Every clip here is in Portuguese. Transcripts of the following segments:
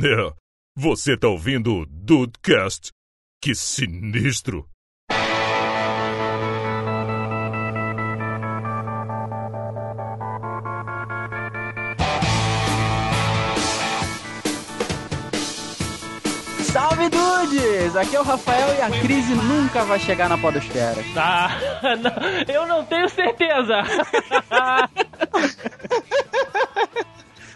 É, você tá ouvindo o Dudecast? Que sinistro! Salve dudes! Aqui é o Rafael e a crise nunca vai chegar na podosfera. Ah, não, eu não tenho certeza.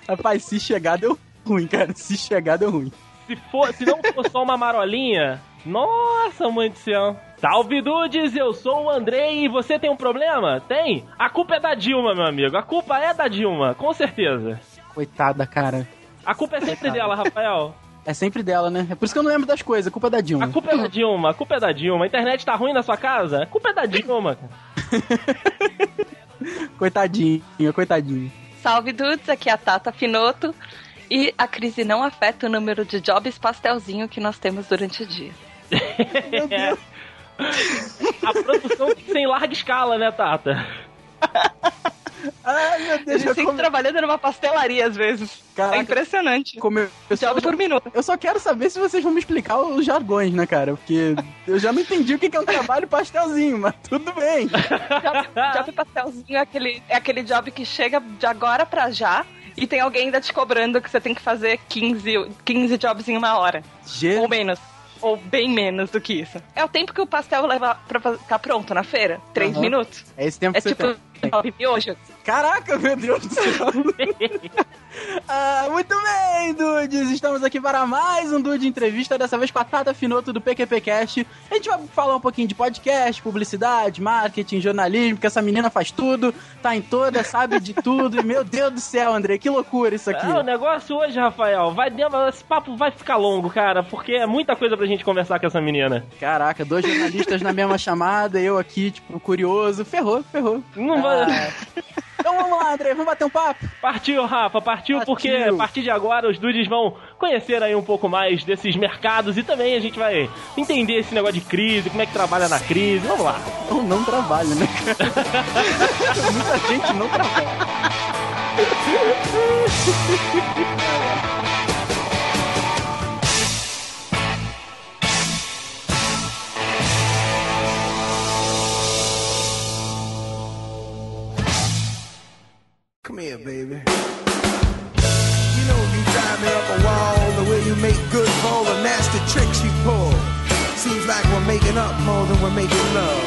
Rapaz, se chegar deu ruim, cara. Se chegar deu ruim. Se, for, se não for só uma marolinha, nossa, mãe do céu. Salve dudes, eu sou o Andrei e você tem um problema? Tem? A culpa é da Dilma, meu amigo. A culpa é da Dilma, com certeza. Coitada, cara. A culpa é sempre dela, Rafael. É sempre dela, né? É por isso que eu não lembro das coisas. A culpa é da Dilma. A culpa é da Dilma, a culpa é da Dilma. A internet tá ruim na sua casa? A culpa é da Dilma. coitadinho, coitadinho. Salve dudes, aqui é a Tata Finoto. E a crise não afeta o número de jobs pastelzinho que nós temos durante o dia. Meu Deus. A produção tem que ser em larga escala, né, Tata? Ai, meu Deus. Eles eu sempre come- trabalhando numa pastelaria às vezes. Caraca. É impressionante. como eu, só, Job por minuto. eu só quero saber se vocês vão me explicar os jargões, né, cara? Porque eu já não entendi o que que é um trabalho pastelzinho, mas tudo bem. Job, job pastelzinho é aquele, é aquele job que chega de agora pra já e tem alguém ainda te cobrando que você tem que fazer 15, 15 jobs em uma hora. Ge- Ou menos. Ou bem menos do que isso. É o tempo que o pastel leva pra ficar pronto na feira. Três Aham. minutos. É esse tempo É que você tipo tem. job miojo. Caraca, meu Deus do céu. ah, muito bem, dudes. Estamos aqui para mais um Dude Entrevista, dessa vez com a Tata Finoto do PQPcast. A gente vai falar um pouquinho de podcast, publicidade, marketing, jornalismo, porque essa menina faz tudo, tá em toda, sabe de tudo. E, meu Deus do céu, André, que loucura isso aqui. Ah, o negócio hoje, Rafael, vai demorar- esse papo vai ficar longo, cara, porque é muita coisa pra gente conversar com essa menina. Caraca, dois jornalistas na mesma chamada, eu aqui, tipo, curioso. Ferrou, ferrou. Não vai... Então vamos lá, André, vamos bater um papo? Partiu, Rafa, partiu, Partiu. porque a partir de agora os dudes vão conhecer aí um pouco mais desses mercados e também a gente vai entender esse negócio de crise, como é que trabalha na crise. Vamos lá. Não, não trabalha, né? Muita gente não trabalha. Come here, baby. You know you drive me up a wall, the way you make good for all the nasty tricks you pull. Seems like we're making up more than we're making love.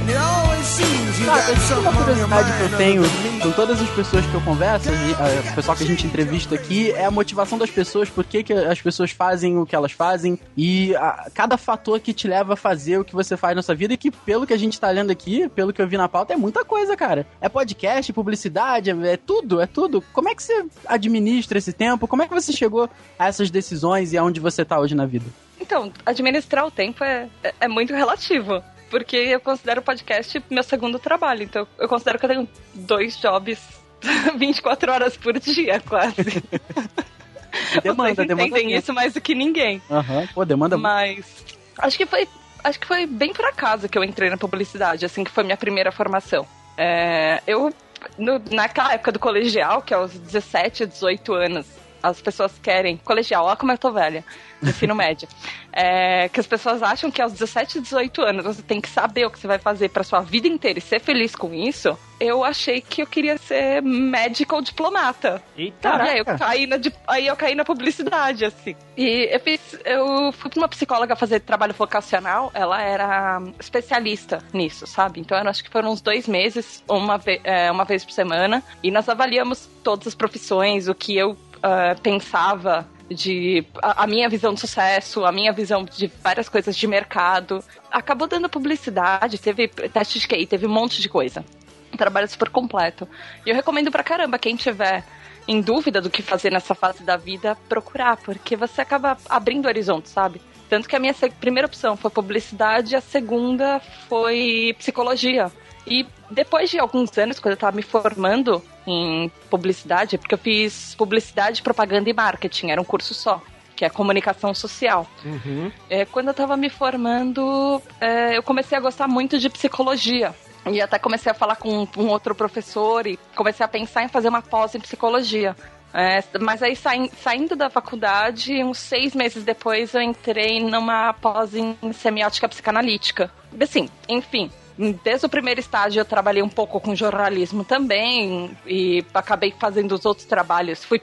And it always tem something uma curiosidade que eu tenho com todas as pessoas que eu converso, ah, o pessoal que a gente entrevista aqui, é a motivação das pessoas, por que, que as pessoas fazem o que elas fazem, e ah, cada fator que te leva a fazer o que você faz na sua vida, e que pelo que a gente tá lendo aqui, pelo que eu vi na pauta, é muita coisa, cara. É podcast, publicidade, é, é tudo, é tudo. Como é que você administra esse tempo? Como é que você chegou a essas decisões e aonde você tá hoje na vida? Então, administrar o tempo é, é, é muito relativo. Porque eu considero o podcast meu segundo trabalho. Então, eu considero que eu tenho dois jobs 24 horas por dia, quase. Demanda, Vocês demanda. entendem isso mais do que ninguém. Aham, Pô, demanda. Mas acho que foi acho que foi bem por acaso que eu entrei na publicidade, assim que foi minha primeira formação. É, eu no- naquela época do colegial, que é aos 17, 18 anos, as pessoas querem colegial, olha como eu tô velha, no ensino médio. É, que as pessoas acham que aos 17, 18 anos você tem que saber o que você vai fazer pra sua vida inteira e ser feliz com isso. Eu achei que eu queria ser médica ou diplomata. Eita, E aí eu caí na, aí eu caí na publicidade, assim. E eu fiz. Eu fui pra uma psicóloga fazer trabalho vocacional, ela era especialista nisso, sabe? Então eu acho que foram uns dois meses, uma, ve é, uma vez por semana, e nós avaliamos todas as profissões, o que eu ah, pensava de a, a minha visão de sucesso, a minha visão de várias coisas de mercado. Acabou dando publicidade, teve teste de QI, teve um monte de coisa. Um trabalho super completo. E eu recomendo pra caramba quem tiver em dúvida do que fazer nessa fase da vida, procurar, porque você acaba abrindo horizontes, sabe? Tanto que a minha primeira opção foi publicidade, a segunda foi psicologia. E depois de alguns anos, quando eu tava me formando em publicidade, porque eu fiz publicidade, propaganda e marketing, era um curso só, que é comunicação social. É, quando eu tava me formando, é, eu comecei a gostar muito de psicologia. E até comecei a falar com um outro professor e comecei a pensar em fazer uma pós em psicologia. É, mas aí saindo da faculdade, uns seis meses depois eu entrei numa pós em semiótica psicanalítica. Assim, enfim. Desde o primeiro estágio eu trabalhei um pouco com jornalismo também e acabei fazendo os outros trabalhos. Fui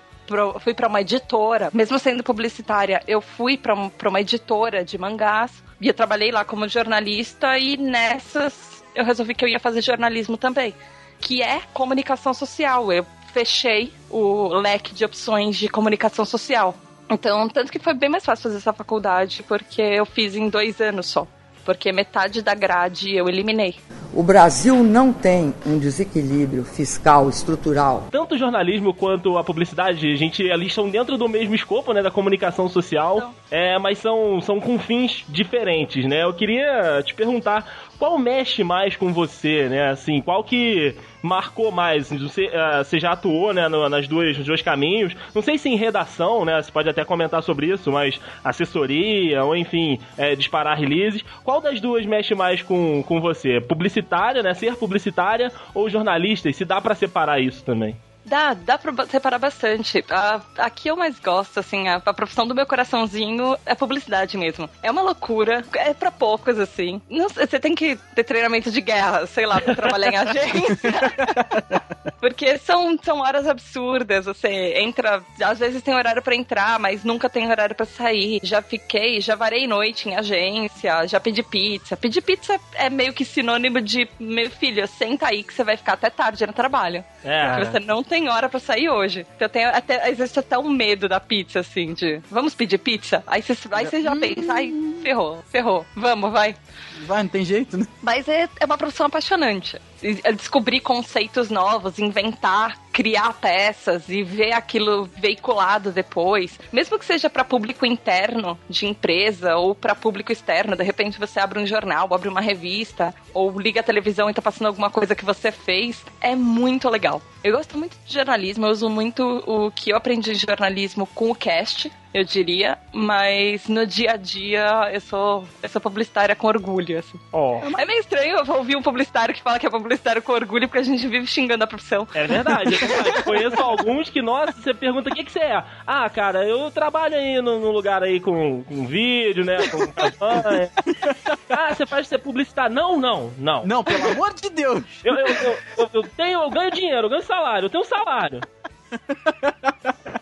fui para uma editora, mesmo sendo publicitária, eu fui para uma editora de mangás e eu trabalhei lá como jornalista e nessas eu resolvi que eu ia fazer jornalismo também, que é comunicação social. Eu fechei o leque de opções de comunicação social. Então, tanto que foi bem mais fácil fazer essa faculdade, porque eu fiz em dois anos só. Porque metade da grade eu eliminei. O Brasil não tem um desequilíbrio fiscal estrutural. Tanto o jornalismo quanto a publicidade, a gente, eles estão dentro do mesmo escopo, né, da comunicação social, é, mas são, são com fins diferentes, né? Eu queria te perguntar, qual mexe mais com você, né? Assim, qual que marcou mais? Você, eh, você já atuou, né, no- nas duas, nos dois caminhos. Não sei se em redação, né? Você pode até comentar sobre isso, mas assessoria, ou enfim, eh, disparar releases. Qual das duas mexe mais com, com você? Publicitária, né? Ser publicitária ou jornalista? E se dá pra separar isso também? Dá, dá pra separar bastante. A, a que eu mais gosto, assim, a, a profissão do meu coraçãozinho é publicidade mesmo. É uma loucura, é pra poucos, assim. Não você tem que ter treinamento de guerra, sei lá, pra trabalhar em agência. Porque são, são horas absurdas. Você entra, às vezes tem horário pra entrar, mas nunca tem horário pra sair. Já fiquei, já varei noite em agência, já pedi pizza. Pedir pizza é meio que sinônimo de, meu filho, senta aí que você vai ficar até tarde no trabalho. É. Porque você não tem hora pra sair hoje. Então eu tenho até, existe até um medo da pizza, assim, de vamos pedir pizza? Aí você, aí você já pensa, ai, ferrou, ferrou, vamos, vai. Vai, não tem jeito, né? Mas é, é uma profissão apaixonante. É Descobrir conceitos novos, inventar, criar peças e ver aquilo veiculado depois. Mesmo que seja para público interno de empresa ou para público externo, de repente você abre um jornal, abre uma revista ou liga a televisão e tá passando alguma coisa que você fez, é muito legal. Eu gosto muito de jornalismo, eu uso muito o que eu aprendi de jornalismo com o cast, eu diria, mas no dia a dia eu sou, eu sou publicitária com orgulho, assim. Ó. É meio estranho eu ouvir um publicitário que fala que é publicitário com orgulho, porque a gente vive xingando a profissão. É verdade, é verdade. Conheço alguns que, nossa, você pergunta o que, que você é. Ah, cara, eu trabalho aí num num lugar aí com, com vídeo, né? Com campanha. Ah, você faz ser publicitário? Não, não, não. Não, pelo amor de Deus! Eu, eu, eu, eu- eu tenho, eu ganho dinheiro, eu ganho salário, eu tenho salário.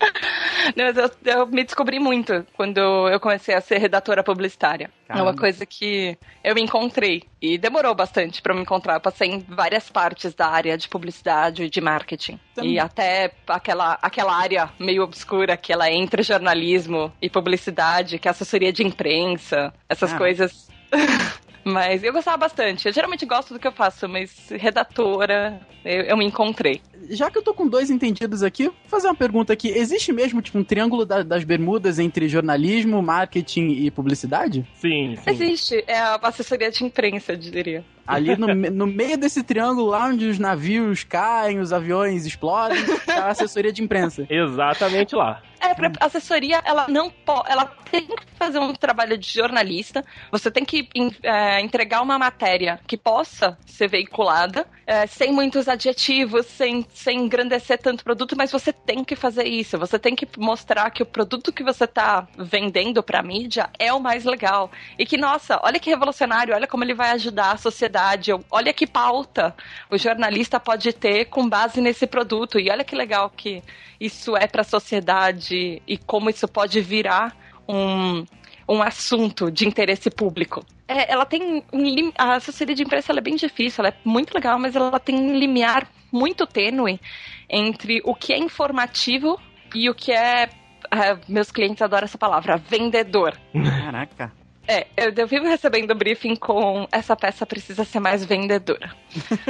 Não, eu, eu me descobri muito quando eu comecei a ser redatora publicitária. É uma coisa que eu me encontrei. E demorou bastante pra me encontrar. Eu passei em várias partes da área de publicidade e de marketing. Também. E até aquela, aquela área meio obscura que ela é entre jornalismo e publicidade, que é assessoria de imprensa, essas Ah. coisas. Mas eu gostava bastante. Eu geralmente gosto do que eu faço, mas redatora, eu, eu me encontrei. Já que eu tô com dois entendidos aqui, vou fazer uma pergunta aqui. Existe mesmo, tipo, um triângulo da- das bermudas entre jornalismo, marketing e publicidade? Sim, sim. Existe, é a assessoria de imprensa, eu diria. Ali no, no meio desse triângulo, lá onde os navios caem, os aviões explodem, tá a assessoria de imprensa. Exatamente lá. É, pra assessoria, ela não pode. Ela tem que fazer um trabalho de jornalista. Você tem que é, entregar uma matéria que possa ser veiculada, é, sem muitos adjetivos, sem, sem engrandecer tanto o produto, mas você tem que fazer isso. Você tem que mostrar que o produto que você está vendendo pra mídia é o mais legal. E que, nossa, olha que revolucionário, olha como ele vai ajudar a sociedade. Olha que pauta o jornalista pode ter com base nesse produto. E olha que legal que isso é para a sociedade e como isso pode virar um, um assunto de interesse público. É, ela tem um a assessoria de imprensa é bem difícil, ela é muito legal, mas ela tem um limiar muito tênue entre o que é informativo e o que é ah, meus clientes adoram essa palavra, vendedor. Caraca. É, eu, eu vivo recebendo briefing com essa peça precisa ser mais vendedora.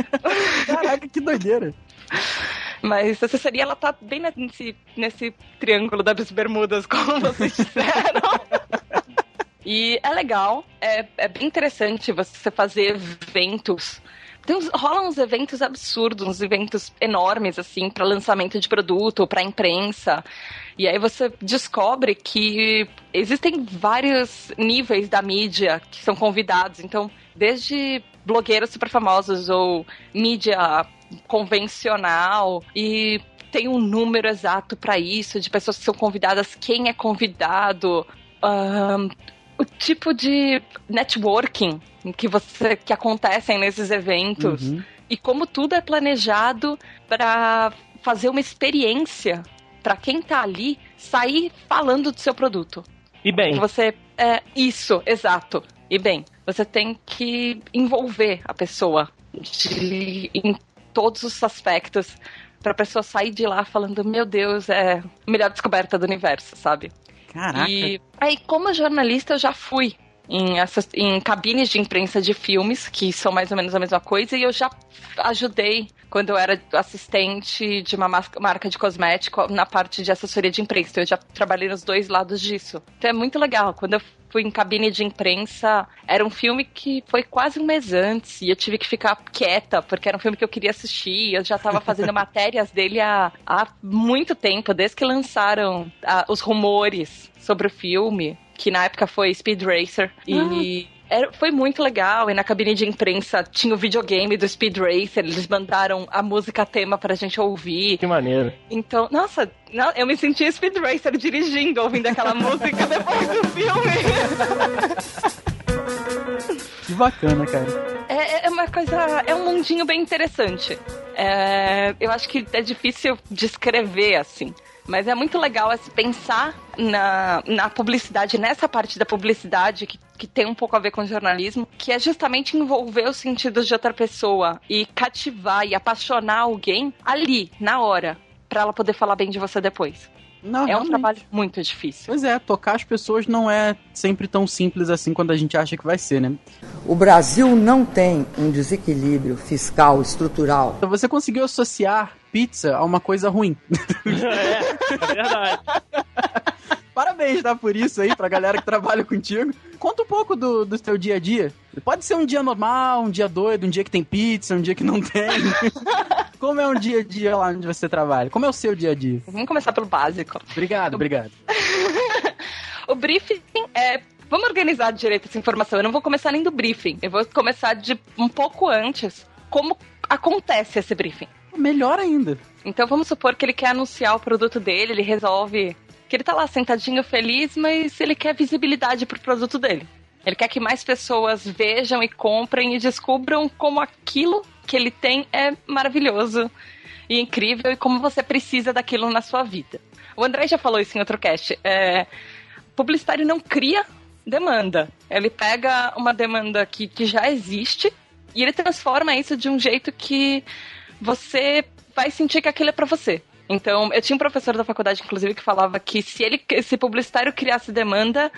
Caraca, que doideira. Mas a assessoria, ela tá bem nesse, nesse triângulo das bermudas, como vocês disseram. E é legal, é, é bem interessante você fazer eventos. Tem uns, rolam uns eventos absurdos, uns eventos enormes, assim, para lançamento de produto, para imprensa. E aí você descobre que existem vários níveis da mídia que são convidados. Então, desde blogueiros super famosos ou mídia convencional e tem um número exato para isso, de pessoas que são convidadas, quem é convidado, o tipo de networking que você que acontecem nesses eventos Uhum. e como tudo é planejado para fazer uma experiência para quem tá ali sair falando do seu produto. E bem, você é isso, exato. E bem, você tem que envolver a pessoa de- em todos os aspectos para a pessoa sair de lá falando, meu Deus, é a melhor descoberta do universo, sabe? Caraca. E aí, como jornalista, eu já fui em, essas, em cabines de imprensa de filmes, que são mais ou menos a mesma coisa, e eu já ajudei quando eu era assistente de uma marca de cosmético na parte de assessoria de imprensa. Então, eu já trabalhei nos dois lados disso. Então é muito legal. Quando eu fui em cabine de imprensa, era um filme que foi quase um mês antes, e eu tive que ficar quieta, porque era um filme que eu queria assistir. Eu já estava fazendo matérias dele há, há muito tempo, desde que lançaram ah, os rumores sobre o filme, que na época foi Speed Racer. E. era- foi muito legal, e na cabine de imprensa tinha o videogame do Speed Racer, eles mandaram a música tema pra gente ouvir. que maneiro. Então, nossa, não, eu me senti Speed Racer dirigindo, ouvindo aquela música depois do filme. Que bacana, cara. É, é uma coisa, é um mundinho bem interessante. É, eu acho que é difícil descrever assim. Mas é muito legal assim, pensar na, na publicidade, nessa parte da publicidade que, que tem um pouco a ver com jornalismo, que é justamente envolver os sentidos de outra pessoa e cativar e apaixonar alguém ali, na hora, pra ela poder falar bem de você depois. Não, É um realmente. trabalho muito difícil. Pois é, tocar as pessoas não é sempre tão simples assim quando a gente acha que vai ser, né? O Brasil não tem um desequilíbrio fiscal estrutural Então você conseguiu associar pizza a uma coisa ruim. É, é verdade. Parabéns, tá? Por isso aí, pra galera que trabalha contigo. Conta um pouco do, do seu dia a dia. Pode ser um dia normal, um dia doido, um dia que tem pizza, um dia que não tem. Como é um dia a dia lá onde você trabalha? Como é o seu dia a dia? Vamos começar pelo básico. Obrigado, obrigado. O briefing é. Vamos organizar direito essa informação. Eu não vou começar nem do briefing. Eu vou começar de um pouco antes. Como acontece esse briefing? Melhor ainda. Então vamos supor que ele quer anunciar o produto dele, ele resolve que ele tá lá sentadinho feliz, mas ele quer visibilidade pro produto dele. Ele quer que mais pessoas vejam e comprem e descubram como aquilo que ele tem é maravilhoso e incrível e como você precisa daquilo na sua vida. O André já falou isso em outro cast. É, publicitário não cria demanda. Ele pega uma demanda que, que já existe e ele transforma isso de um jeito que você vai sentir que aquilo é pra você. Então, eu tinha um professor da faculdade, inclusive, que falava que se ele, se publicitário criasse demanda,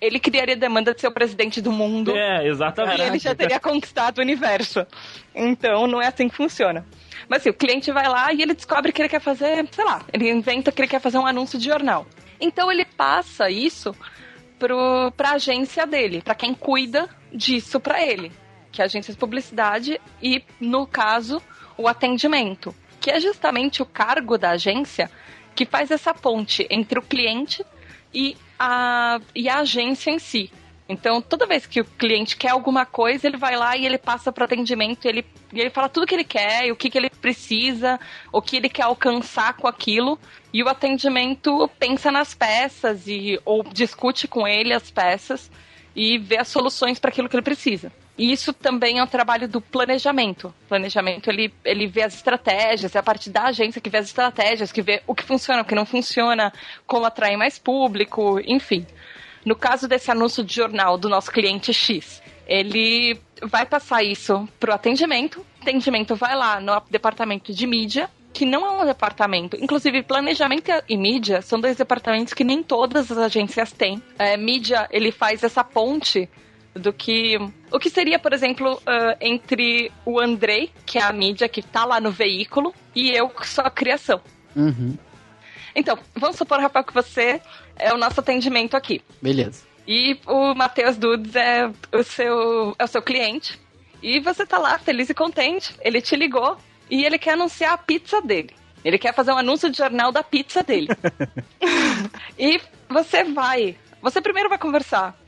ele criaria demanda de ser o presidente do mundo. É, exatamente. E ele já teria conquistado o universo. Então, não é assim que funciona. Mas assim, o cliente vai lá e ele descobre que ele quer fazer, sei lá, ele inventa que ele quer fazer um anúncio de jornal. Então ele passa isso pro, pra agência dele, pra quem cuida disso pra ele, que é a agência de publicidade e, no caso, o atendimento, que é justamente o cargo da agência que faz essa ponte entre o cliente e a, e a agência em si. Então, toda vez que o cliente quer alguma coisa, ele vai lá e ele passa para atendimento, ele, e ele fala tudo que ele quer, o que, que ele precisa, o que ele quer alcançar com aquilo, e o atendimento pensa nas peças e ou discute com ele as peças e vê as soluções para aquilo que ele precisa. E isso também é um trabalho do planejamento. Planejamento ele, ele vê as estratégias, é a parte da agência que vê as estratégias, que vê o que funciona, o que não funciona, como atrair mais público, enfim. No caso desse anúncio de jornal do nosso cliente X, ele vai passar isso para o atendimento. O atendimento vai lá no departamento de mídia, que não é um departamento. Inclusive, planejamento e mídia são dois departamentos que nem todas as agências têm. É, mídia, ele faz essa ponte do que. O que seria, por exemplo, ah, entre o Andrei, que é a mídia que tá lá no veículo, e eu, que sou a criação. Uhum. Então, vamos supor, Rafael, que você é o nosso atendimento aqui. Beleza. E o Matheus Dudes é o seu, é o seu cliente. E você tá lá, feliz e contente. Ele te ligou e ele quer anunciar a pizza dele. Ele quer fazer um anúncio de jornal da pizza dele. e você vai. Você primeiro vai conversar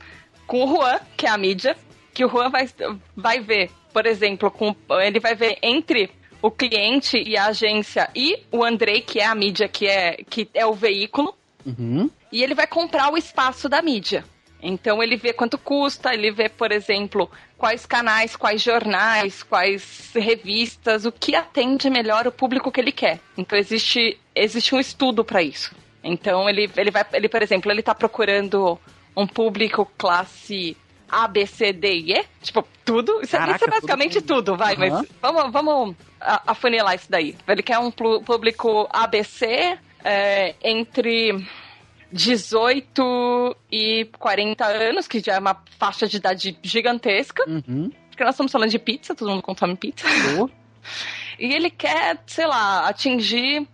com o Juan, que é a mídia, que o Juan vai, vai ver, por exemplo, com, ele vai ver entre o cliente e a agência e o Andrei, que é a mídia, que é, que é o veículo, Uhum. e ele vai comprar o espaço da mídia. Então ele vê quanto custa, ele vê, por exemplo, quais canais, quais jornais, quais revistas, o que atende melhor o público que ele quer. Então existe, existe um estudo para isso. Então ele, ele vai, ele, por exemplo, ele tá procurando um público classe A, B, C, D e E, tipo, tudo. Isso, é- Caraca, isso é basicamente tudo tudo, vai, Aham. mas vamos, vamos afunilar isso daí. Ele quer um público ABC é, entre 18 e 40 anos, que já é uma faixa de idade gigantesca, Uhum. porque nós estamos falando de pizza, todo mundo consome pizza. Show. E ele quer, sei lá, atingir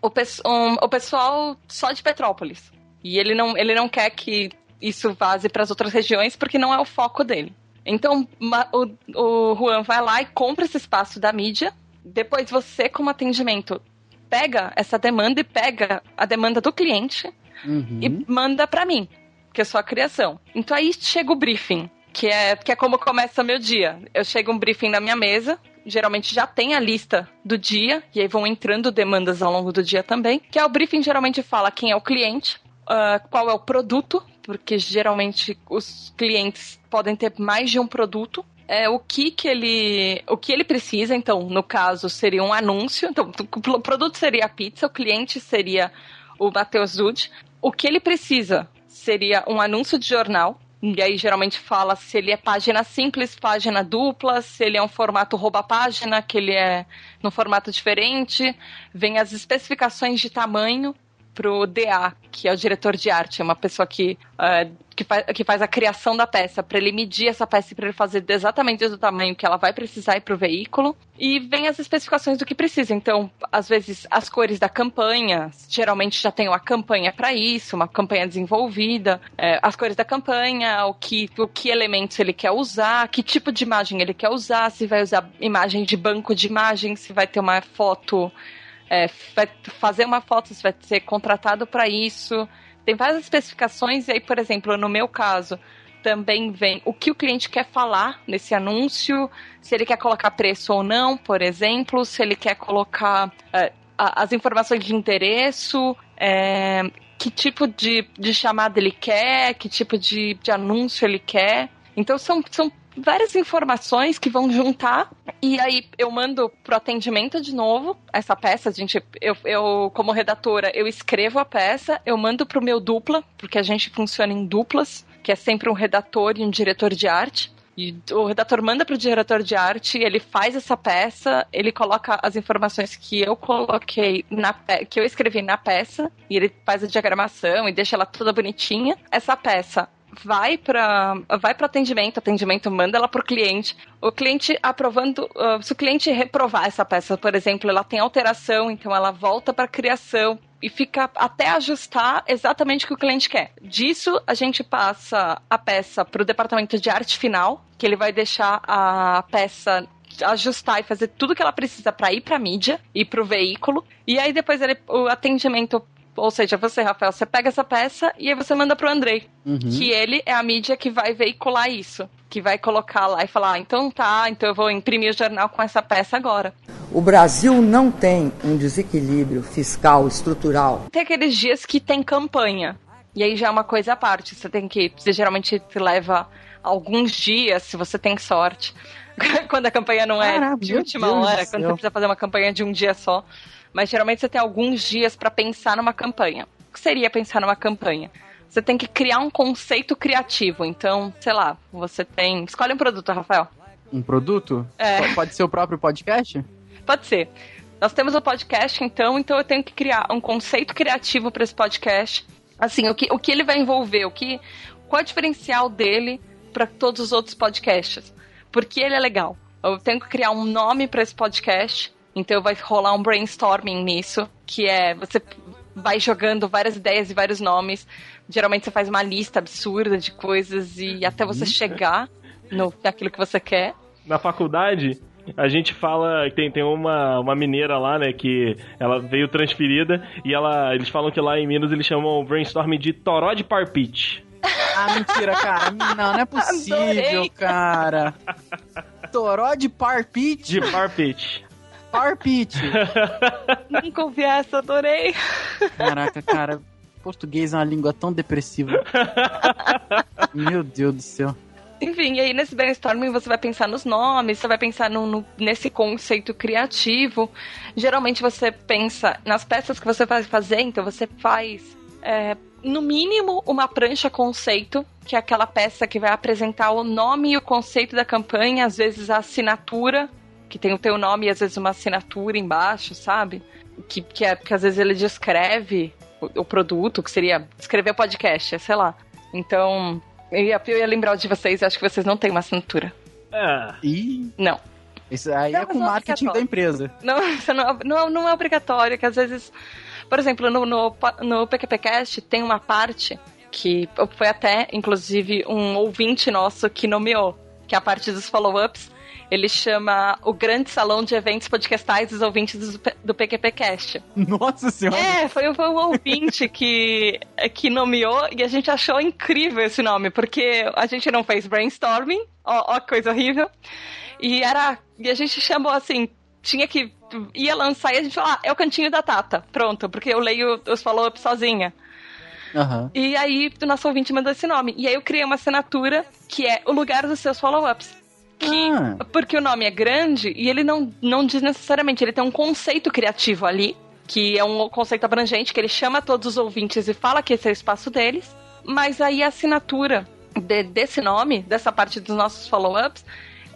o, pes- um- o pessoal só de Petrópolis. E ele não, ele não quer que isso vaze para as outras regiões, porque não é o foco dele. Então, o, o Juan vai lá e compra esse espaço da mídia. Depois você, como atendimento, pega essa demanda e pega a demanda do cliente Uhum. e manda pra mim, que é só a criação. Então aí chega o briefing, que é, que é como começa meu dia. Eu chego um briefing na minha mesa, geralmente já tem a lista do dia, e aí vão entrando demandas ao longo do dia também, que é o briefing geralmente fala quem é o cliente, ah, qual é o produto, porque geralmente os clientes podem ter mais de um produto, é, o que que ele o que ele precisa então no caso seria um anúncio. Então o produto seria a pizza o cliente seria o Matheus Zud. O que ele precisa seria um anúncio de jornal. E aí geralmente fala se ele é página simples, página dupla, se ele é um formato rouba-página, que ele é num formato diferente. Vem as especificações de tamanho pro DA, que é o diretor de arte, é uma pessoa que, eh, que, faz, que faz a criação da peça, para ele medir essa peça e para ele fazer exatamente do tamanho que ela vai precisar ir pro veículo. E vem as especificações do que precisa. Então, às vezes, as cores da campanha, geralmente já tem uma campanha para isso, uma campanha desenvolvida, eh, as cores da campanha, o que, o que elementos ele quer usar, que tipo de imagem ele quer usar, se vai usar imagem de banco de imagem, se vai ter uma foto é, fazer uma foto, você vai ser contratado para isso. Tem várias especificações, e aí, por exemplo, no meu caso, também vem o que o cliente quer falar nesse anúncio, se ele quer colocar preço ou não, por exemplo, se ele quer colocar é, as informações de endereço, é, que tipo de, de chamada ele quer, que tipo de, de anúncio ele quer. Então são, são várias informações que vão juntar e aí eu mando pro atendimento de novo essa peça, a gente, eu, eu como redatora, eu escrevo a peça, eu mando pro meu dupla, porque a gente funciona em duplas, que é sempre um redator e um diretor de arte. E o redator manda pro diretor de arte, ele faz essa peça, ele coloca as informações que eu coloquei na que eu escrevi na peça, e ele faz a diagramação e deixa ela toda bonitinha. Essa peça vai para vai para atendimento, atendimento manda ela pro cliente. O cliente aprovando, ah, se o cliente reprovar essa peça, por exemplo, ela tem alteração, então ela volta para criação e fica até ajustar exatamente o que o cliente quer. Disso a gente passa a peça para o departamento de arte final, que ele vai deixar a peça ajustar e fazer tudo que ela precisa para ir para mídia e para o veículo. E aí depois ele, o atendimento ou seja, você, Rafael, você pega essa peça e aí você manda pro Andrei. Uhum. Que ele é a mídia que vai veicular isso. Que vai colocar lá e falar, ah, então tá, então eu vou imprimir o jornal com essa peça agora. O Brasil não tem um desequilíbrio fiscal estrutural. Tem aqueles dias que tem campanha. E aí já é uma coisa à parte. Você tem que. Você geralmente leva alguns dias, se você tem sorte. quando a campanha não é Caraca, de última Deus hora, quando céu. você precisa fazer uma campanha de um dia só. Mas geralmente você tem alguns dias para pensar numa campanha. O que seria pensar numa campanha? Você tem que criar um conceito criativo. Então, sei lá, você tem. Escolhe um produto, Rafael. Um produto? É. Pode ser o próprio podcast? Pode ser. Nós temos o podcast, então, então eu tenho que criar um conceito criativo para esse podcast. Assim, o que, o que ele vai envolver, o que, qual é o diferencial dele para todos os outros podcasts? Por que ele é legal? Eu tenho que criar um nome para esse podcast, então vai rolar um brainstorming nisso, que é você vai jogando várias ideias e vários nomes. Geralmente você faz uma lista absurda de coisas e até você chegar no naquilo que você quer. Na faculdade, a gente fala. Tem, tem uma, uma mineira lá, né? Que ela veio transferida e ela. Eles falam que lá em Minas eles chamam o brainstorm de toró de parpite. Ah, mentira, cara. Não, não é possível, Adorei. cara. Toró de parpite. De parpite. Power Pitch. Nunca ouvi essa, adorei. Caraca, cara. Português é uma língua tão depressiva. Meu Deus do céu. Enfim, e aí nesse brainstorming você vai pensar nos nomes, você vai pensar no, no- nesse conceito criativo. Geralmente você pensa nas peças que você vai fazer, então você faz, é, no mínimo, uma prancha conceito, que é aquela peça que vai apresentar o nome e o conceito da campanha, às vezes a assinatura, que tem o teu nome e às vezes uma assinatura embaixo, sabe? Que, que, é, que às vezes ele descreve o, o produto, que seria escrever podcast, sei lá. Então, eu ia, eu ia lembrar de vocês, acho que vocês não têm uma assinatura. É. Ih, Não. isso aí Não, é com não é marketing da obrigatório. empresa. Não, isso não, não, não é obrigatório, que às vezes. Por exemplo, no, no, no PQPcast tem uma parte que foi até, inclusive, um ouvinte nosso que nomeou, que é a parte dos follow-ups. Ele chama o Grande Salão de Eventos Podcastais dos Ouvintes do, do PQPcast. Nossa senhora. É, foi, foi um ouvinte que, que nomeou e a gente achou incrível esse nome, porque a gente não fez brainstorming, ó, ó coisa horrível. E era. E a gente chamou assim, tinha que. ia lançar e a gente falou, ah, é o cantinho da Tata. Pronto, porque eu leio os follow-ups sozinha. Aham. E aí o nosso ouvinte mandou esse nome. E aí eu criei uma assinatura que é o lugar dos seus follow-ups. Que, Ah. Porque o nome é grande e ele não, não diz necessariamente, ele tem um conceito criativo ali, que é um conceito abrangente, que ele chama todos os ouvintes e fala que esse é o espaço deles. Mas aí a assinatura de- desse nome, dessa parte dos nossos follow-ups,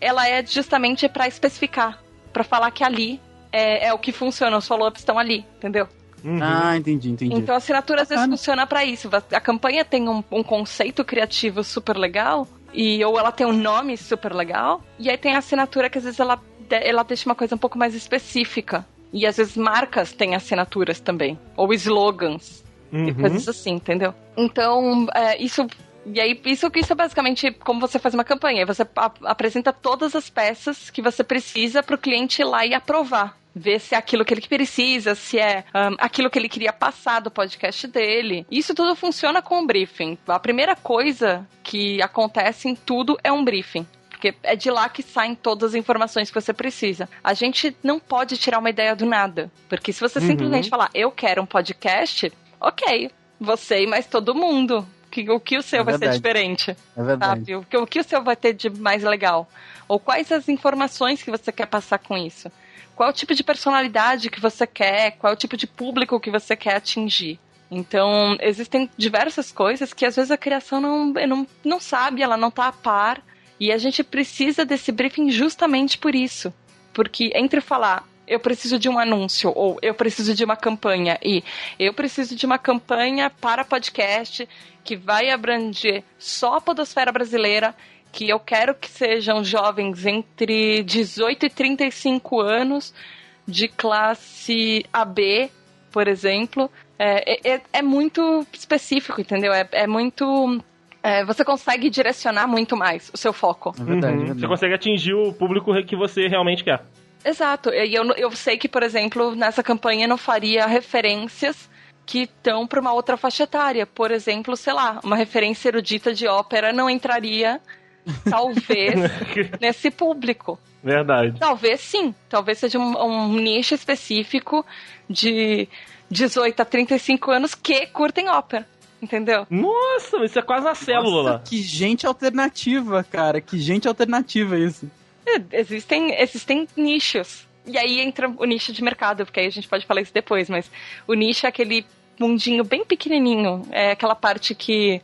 ela é justamente para especificar, para falar que ali é, é o que funciona, os follow-ups estão ali, entendeu? Uhum. Ah, entendi, entendi. Então a assinatura às vezes Bacana. funciona pra isso. A campanha tem um, um conceito criativo super legal, e ou ela tem um nome super legal, e aí tem a assinatura que às vezes ela, ela deixa uma coisa um pouco mais específica. E às vezes marcas têm assinaturas também, ou slogans, e Uhum. coisas assim, entendeu? Então, é, isso. E aí, isso, isso é basicamente como você faz uma campanha. Você a- apresenta todas as peças que você precisa para o cliente ir lá e aprovar. Ver se é aquilo que ele precisa, se é ahn, aquilo que ele queria passar do podcast dele. Isso tudo funciona com o briefing. A primeira coisa que acontece em tudo é um briefing. Porque é de lá que saem todas as informações que você precisa. A gente não pode tirar uma ideia do nada. Porque se você Uhum. simplesmente falar, eu quero um podcast, ok. Você e mais todo mundo. Que, o que o seu É vai ser diferente? É verdade. Sabe? O, que, o que o seu vai ter de mais legal? Ou quais as informações que você quer passar com isso? Qual o tipo de personalidade que você quer? Qual o tipo de público que você quer atingir? Então, existem diversas coisas que às vezes a criação não, não, não sabe, ela não tá a par. E a gente precisa desse briefing justamente por isso. Porque entre falar, eu preciso de um anúncio, ou eu preciso de uma campanha, e eu preciso de uma campanha para podcast que vai abranger só a podosfera brasileira, que eu quero que sejam jovens entre 18 e 35 anos, de classe AB, por exemplo. É, é, é muito específico, entendeu? É, é muito. é, você consegue direcionar muito mais o seu foco. É verdade, é Uhum. verdade. Você consegue atingir o público que você realmente quer. Exato. E eu, eu sei que, por exemplo, nessa campanha eu não faria referências que estão para uma outra faixa etária. Por exemplo, sei lá, uma referência erudita de ópera não entraria, talvez, nesse público. Verdade. Talvez sim. Talvez seja um, um nicho específico de 18 a 35 anos que curtem ópera. Entendeu? Nossa, isso é quase uma célula Nossa, que gente alternativa, cara. Que gente alternativa isso. É, Existem, existem nichos. E aí entra o nicho de mercado, porque aí a gente pode falar isso depois, mas o nicho é aquele mundinho bem pequenininho. É aquela parte que.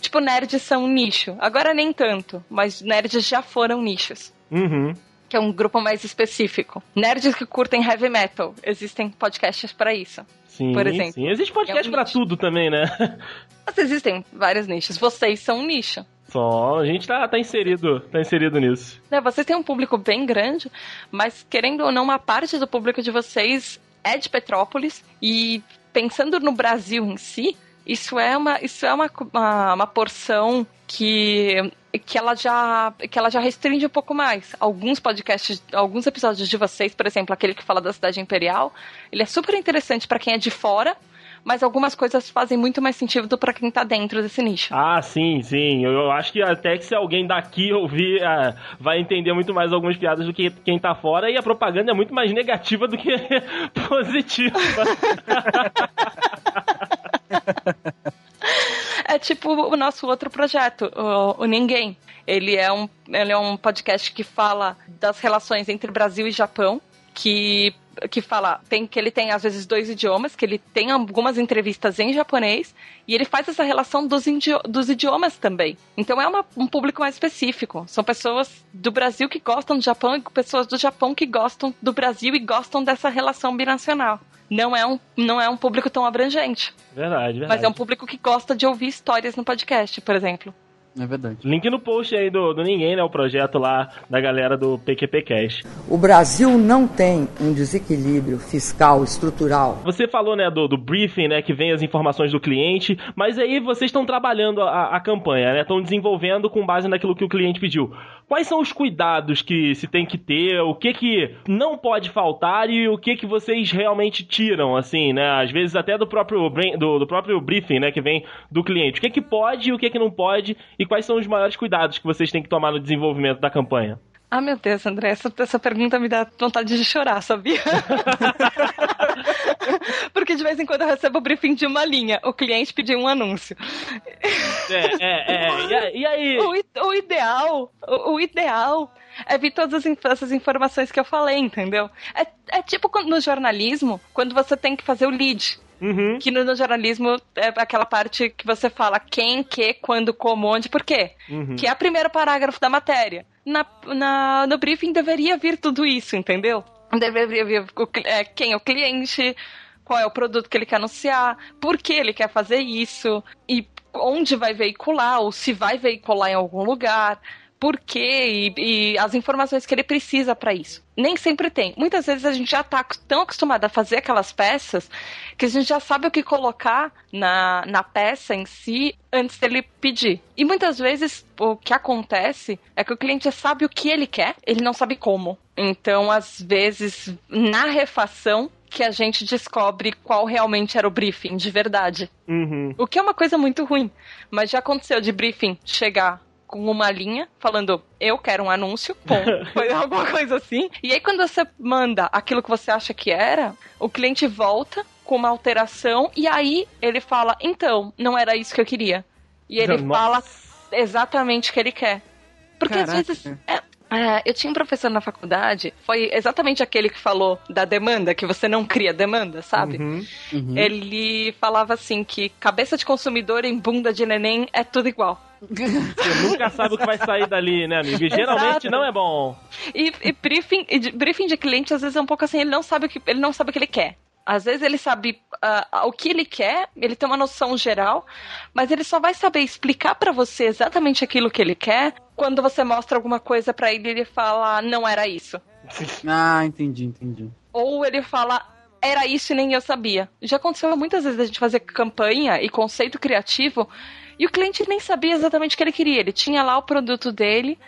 Tipo, nerds são um nicho. Agora nem tanto, mas nerds já foram nichos. Uhum. Que é um grupo mais específico. Nerds que curtem heavy metal. Existem podcasts para isso. Sim, Por exemplo. sim. Existe podcast É um pra nicho. tudo também, né? Mas existem vários nichos. Vocês são um nicho. Só, a gente tá, tá inserido, tá inserido nisso. né, vocês têm um público bem grande, mas querendo ou não, uma parte do público de vocês é de Petrópolis e pensando no Brasil em si, isso é uma, isso é uma, uma, uma porção que que ela já que ela já restringe um pouco mais. Alguns podcasts, alguns episódios de vocês, por exemplo, aquele que fala da cidade imperial, ele é super interessante para quem é de fora, mas algumas coisas fazem muito mais sentido para quem tá dentro desse nicho. Ah, sim, sim. Eu, eu acho que até que se alguém daqui ouvir, ah, vai entender muito mais algumas piadas do que quem tá fora, e a propaganda é muito mais negativa do que positiva. É tipo o nosso outro projeto, o, o Ninguém. Ele é, um, ele é um podcast que fala das relações entre Brasil e Japão, que que fala tem que ele tem às vezes dois idiomas, que ele tem algumas entrevistas em japonês e ele faz essa relação dos, dos idiomas também. Então é uma, um público mais específico. São pessoas do Brasil que gostam do Japão e pessoas do Japão que gostam do Brasil e gostam dessa relação binacional. Não é um, não é um público tão abrangente. Verdade, verdade. Mas é um público que gosta de ouvir histórias no podcast, por exemplo. É verdade. Link no post aí do, do Ninguém, né? O projeto lá da galera do PQP Cash. O Brasil não tem um desequilíbrio fiscal estrutural. Você falou, né, do, do briefing, né, que vem as informações do cliente, mas aí vocês estão trabalhando a, a campanha, né? Estão desenvolvendo com base naquilo que o cliente pediu. Quais são os cuidados que se tem que ter? O que que não pode faltar e o que que vocês realmente tiram, assim, né? Às vezes até do próprio, do, do próprio briefing, né, que vem do cliente. O que que pode e o que que não pode e quais são os maiores cuidados que vocês têm que tomar no desenvolvimento da campanha? Ah, meu Deus, André, essa, essa pergunta me dá vontade de chorar, sabia? Porque de vez em quando eu recebo o briefing de uma linha. O cliente pediu um anúncio. É, é, é. E, aí? O, o ideal, o, o, ideal é vir todas essas informações que eu falei, entendeu? É, é tipo no jornalismo, quando você tem que fazer o lead. Uhum. Que no, no, jornalismo é aquela parte que você fala quem, que, quando, como, onde, por quê. Uhum. Que é o primeiro parágrafo da matéria. Na, na, no briefing deveria vir tudo isso, entendeu? Deveria vir o, é, quem é o cliente, qual é o produto que ele quer anunciar, por que ele quer fazer isso, e onde vai veicular, ou se vai veicular em algum lugar por quê e, e as informações que ele precisa para isso. Nem sempre tem. Muitas vezes a gente já está tão acostumado a fazer aquelas peças que a gente já sabe o que colocar na, na peça em si antes dele pedir. E muitas vezes o que acontece é que o cliente sabe o que ele quer, ele não sabe como. Então, às vezes, na refação, que a gente descobre qual realmente era o briefing de verdade. Uhum. O que é uma coisa muito ruim. Mas já aconteceu de briefing chegar com uma linha falando eu quero um anúncio, ponto. Foi alguma coisa assim. E aí quando você manda aquilo que você acha que era, o cliente volta com uma alteração e aí ele fala, então, não era isso que eu queria. E ele Nossa. fala exatamente o que ele quer. Porque Caraca. às vezes é, é, eu tinha um professor na faculdade, foi exatamente aquele que falou da demanda, que você não cria demanda, sabe? Uhum, uhum. Ele falava assim que cabeça de consumidor em bunda de neném é tudo igual. Você nunca sabe o que vai sair dali, né, amigo? E geralmente Exato. não é bom. E, e briefing, e briefing de cliente, às vezes, é um pouco assim, ele não sabe o que, ele não sabe o que ele quer. Às vezes ele sabe uh, o que ele quer, ele tem uma noção geral, mas ele só vai saber explicar para você exatamente aquilo que ele quer quando você mostra alguma coisa para ele e ele fala, não era isso. Ah, entendi, entendi. Ou ele fala, era isso e nem eu sabia. Já aconteceu muitas vezes a gente fazer campanha e conceito criativo e o cliente nem sabia exatamente o que ele queria. Ele tinha lá o produto dele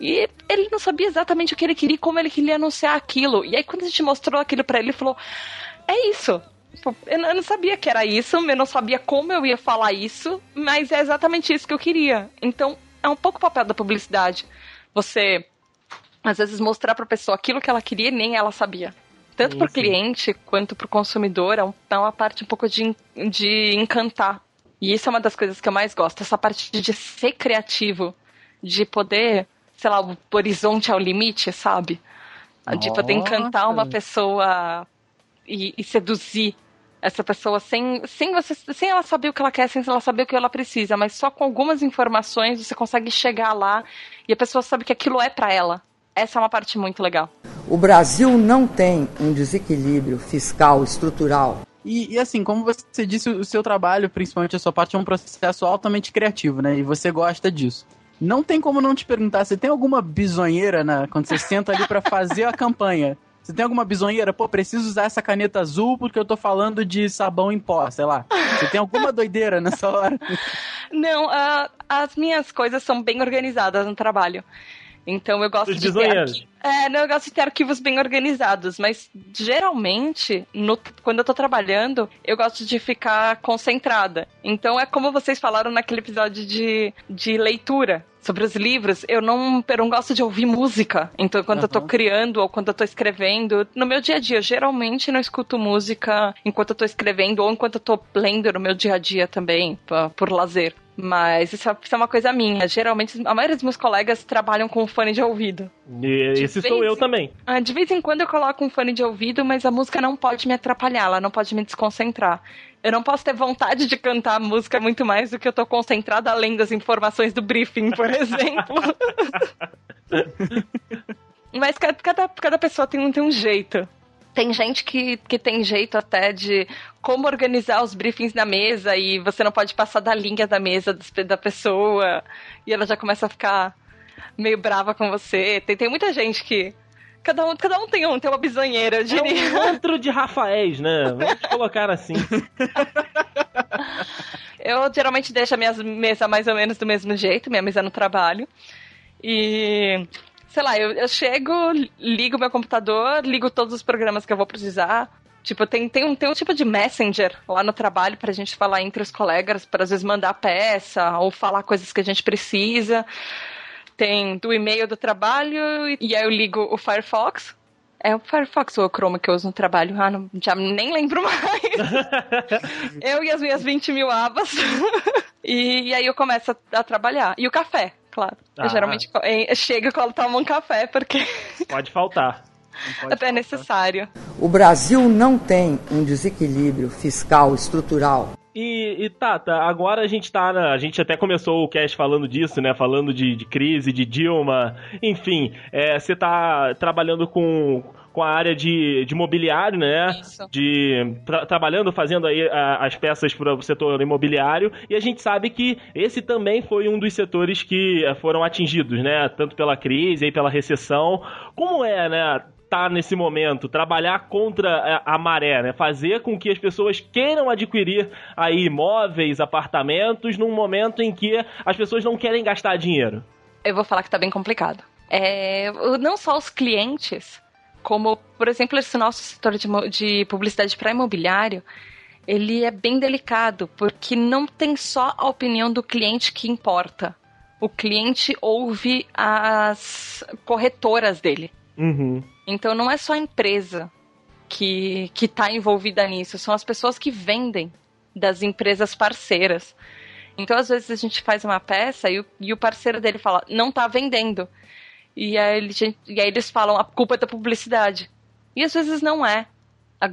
e ele não sabia exatamente o que ele queria e como ele queria anunciar aquilo. E aí quando a gente mostrou aquilo para ele, ele falou: "É isso". Eu não sabia que era isso, eu não sabia como eu ia falar isso, mas é exatamente isso que eu queria. Então, é um pouco o papel da publicidade. Você, às vezes, mostrar para a pessoa aquilo que ela queria e nem ela sabia. Tanto para o cliente quanto para o consumidor, é, é uma parte um pouco de, de encantar e isso é uma das coisas que eu mais gosto, essa parte de ser criativo, de poder, sei lá, o horizonte ao limite, sabe? De poder encantar uma pessoa e, e, seduzir essa pessoa sem, sem, você, sem ela saber o que ela quer, sem ela saber o que ela precisa, mas só com algumas informações você consegue chegar lá e a pessoa sabe que aquilo é para ela. Essa é uma parte muito legal. O Brasil não tem um desequilíbrio fiscal estrutural e, e, assim, como você disse, o seu trabalho, principalmente a sua parte, é um processo altamente criativo, né? E você gosta disso. Não tem como não te perguntar, você tem alguma bisonheira né, quando você senta ali para fazer a campanha? Você tem alguma bisonheira? Pô, preciso usar essa caneta azul porque eu tô falando de sabão em pó, sei lá. Você tem alguma doideira nessa hora? Não, uh, as minhas coisas são bem organizadas no trabalho. Então eu gosto Os de ter aqui, É, não, eu gosto de ter arquivos bem organizados, mas geralmente, no- quando eu tô trabalhando, eu gosto de ficar concentrada. Então é como vocês falaram naquele episódio de, de leitura. Sobre os livros, eu não, eu não gosto de ouvir música. Então, quando eu tô criando ou quando eu tô escrevendo, no meu dia a dia, geralmente não escuto música enquanto eu tô escrevendo ou enquanto eu tô lendo no meu dia a dia também, pa- por lazer. Mas isso é, isso é uma coisa minha. Geralmente, a maioria dos meus colegas trabalham com fone de ouvido. E esse sou eu em- também. Ah, De vez em quando eu coloco um fone de ouvido, mas a música não pode me atrapalhar, ela não pode me desconcentrar. Eu não posso ter vontade de cantar a música muito mais do que eu tô concentrada além das informações do briefing, por exemplo. mas ca- cada, cada pessoa tem um, tem um jeito. Tem gente que, que tem jeito até de como organizar os briefings na mesa e você não pode passar da linha da mesa da pessoa e ela já começa a ficar meio brava com você. Tem, tem muita gente que. Cada um, cada um tem um, tem uma bizonheira, eu É um antro de Rafaéis, né? Vamos colocar assim. Eu geralmente deixo a minha mesa mais ou menos do mesmo jeito, minha mesa no trabalho. E. Sei lá, eu, eu chego, ligo meu computador, ligo todos os programas que eu vou precisar. Tipo, tem, tem, um, tem um tipo de messenger lá no trabalho pra gente falar entre os colegas, para às vezes mandar peça ou falar coisas que a gente precisa. Tem do e-mail do trabalho e, e aí eu ligo o Firefox. É o Firefox ou o Chrome que eu uso no trabalho? Ah, não, já nem lembro mais. eu e as minhas 20 mil abas. e, e aí eu começo a, a trabalhar. E o café, claro. Ah. Eu geralmente chego quando tomo um café, porque Pode faltar. Pode é faltar. necessário. O Brasil não tem um desequilíbrio fiscal estrutural. E, e Tata, agora a gente tá na, A gente até começou o cast falando disso, né? Falando de, de crise, de Dilma, enfim. é, Você tá trabalhando com, com a área de, de imobiliário, né? Isso. De. tra- trabalhando, fazendo aí a- as peças para o setor imobiliário. E a gente sabe que esse também foi um dos setores que eh, foram atingidos, né? Tanto pela crise e pela recessão. Como é, né? Tá nesse momento, trabalhar contra a, a maré, né? Fazer com que as pessoas queiram adquirir aí imóveis, apartamentos, num momento em que as pessoas não querem gastar dinheiro. Eu vou falar que tá bem complicado. É, não só os clientes, como, por exemplo, esse nosso setor de, de publicidade para imobiliário, ele é bem delicado, porque não tem só a opinião do cliente que importa. O cliente ouve as corretoras dele. Uhum. Então não é só a empresa que que está envolvida nisso, são as pessoas que vendem das empresas parceiras. Então às vezes a gente faz uma peça e o, e o parceiro dele fala não tá vendendo e aí, ele- e aí eles falam a culpa é da publicidade e às vezes não é.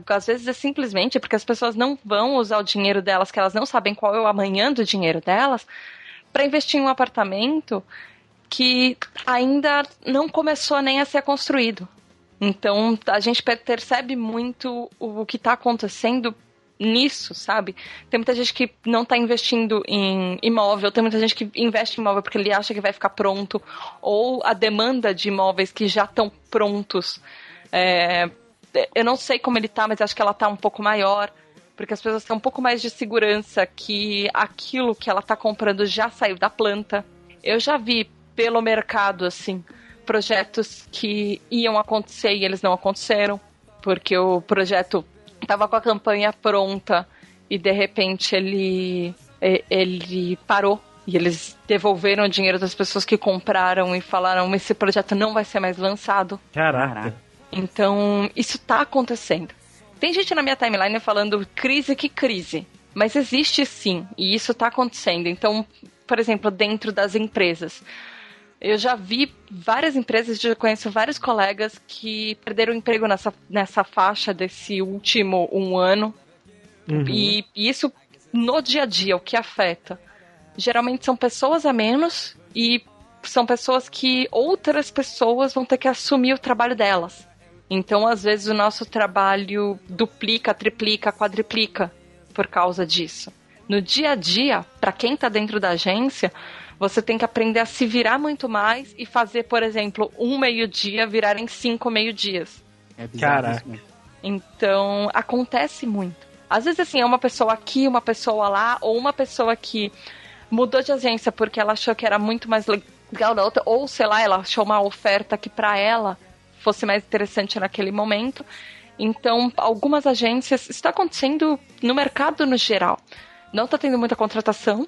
Às vezes é simplesmente porque as pessoas não vão usar o dinheiro delas, que elas não sabem qual é o amanhã do dinheiro delas, para investir em um apartamento que ainda não começou nem a ser construído. Então a gente per- percebe muito o que está acontecendo nisso, sabe? Tem muita gente que não está investindo em imóvel, tem muita gente que investe em imóvel porque ele acha que vai ficar pronto, ou a demanda de imóveis que já estão prontos. É, eu não sei como ele tá, mas acho que ela tá um pouco maior, porque as pessoas têm um pouco mais de segurança que aquilo que ela tá comprando já saiu da planta. Eu já vi pelo mercado, assim, projetos que iam acontecer e eles não aconteceram, porque o projeto tava com a campanha pronta e de repente ele, ele parou. E eles devolveram o dinheiro das pessoas que compraram e falaram: esse projeto não vai ser mais lançado. Caraca. Então, isso tá acontecendo. Tem gente na minha timeline falando crise que crise. Mas existe sim, e isso tá acontecendo. Então, por exemplo, dentro das empresas. Eu já vi várias empresas, já conheço vários colegas que perderam o emprego nessa, nessa faixa desse último um ano. Uhum. E, e isso no dia a dia, o que afeta? Geralmente são pessoas a menos e são pessoas que outras pessoas vão ter que assumir o trabalho delas. Então, às vezes, o nosso trabalho duplica, triplica, quadriplica por causa disso. No dia a dia, para quem está dentro da agência, você tem que aprender a se virar muito mais e fazer, por exemplo, um meio-dia virar em cinco meio-dias. É bizarro Caraca. Então, acontece muito. Às vezes, assim, é uma pessoa aqui, uma pessoa lá, ou uma pessoa que mudou de agência porque ela achou que era muito mais legal da outra, ou sei lá, ela achou uma oferta que pra ela fosse mais interessante naquele momento. Então, algumas agências. Isso está acontecendo no mercado no geral. Não está tendo muita contratação.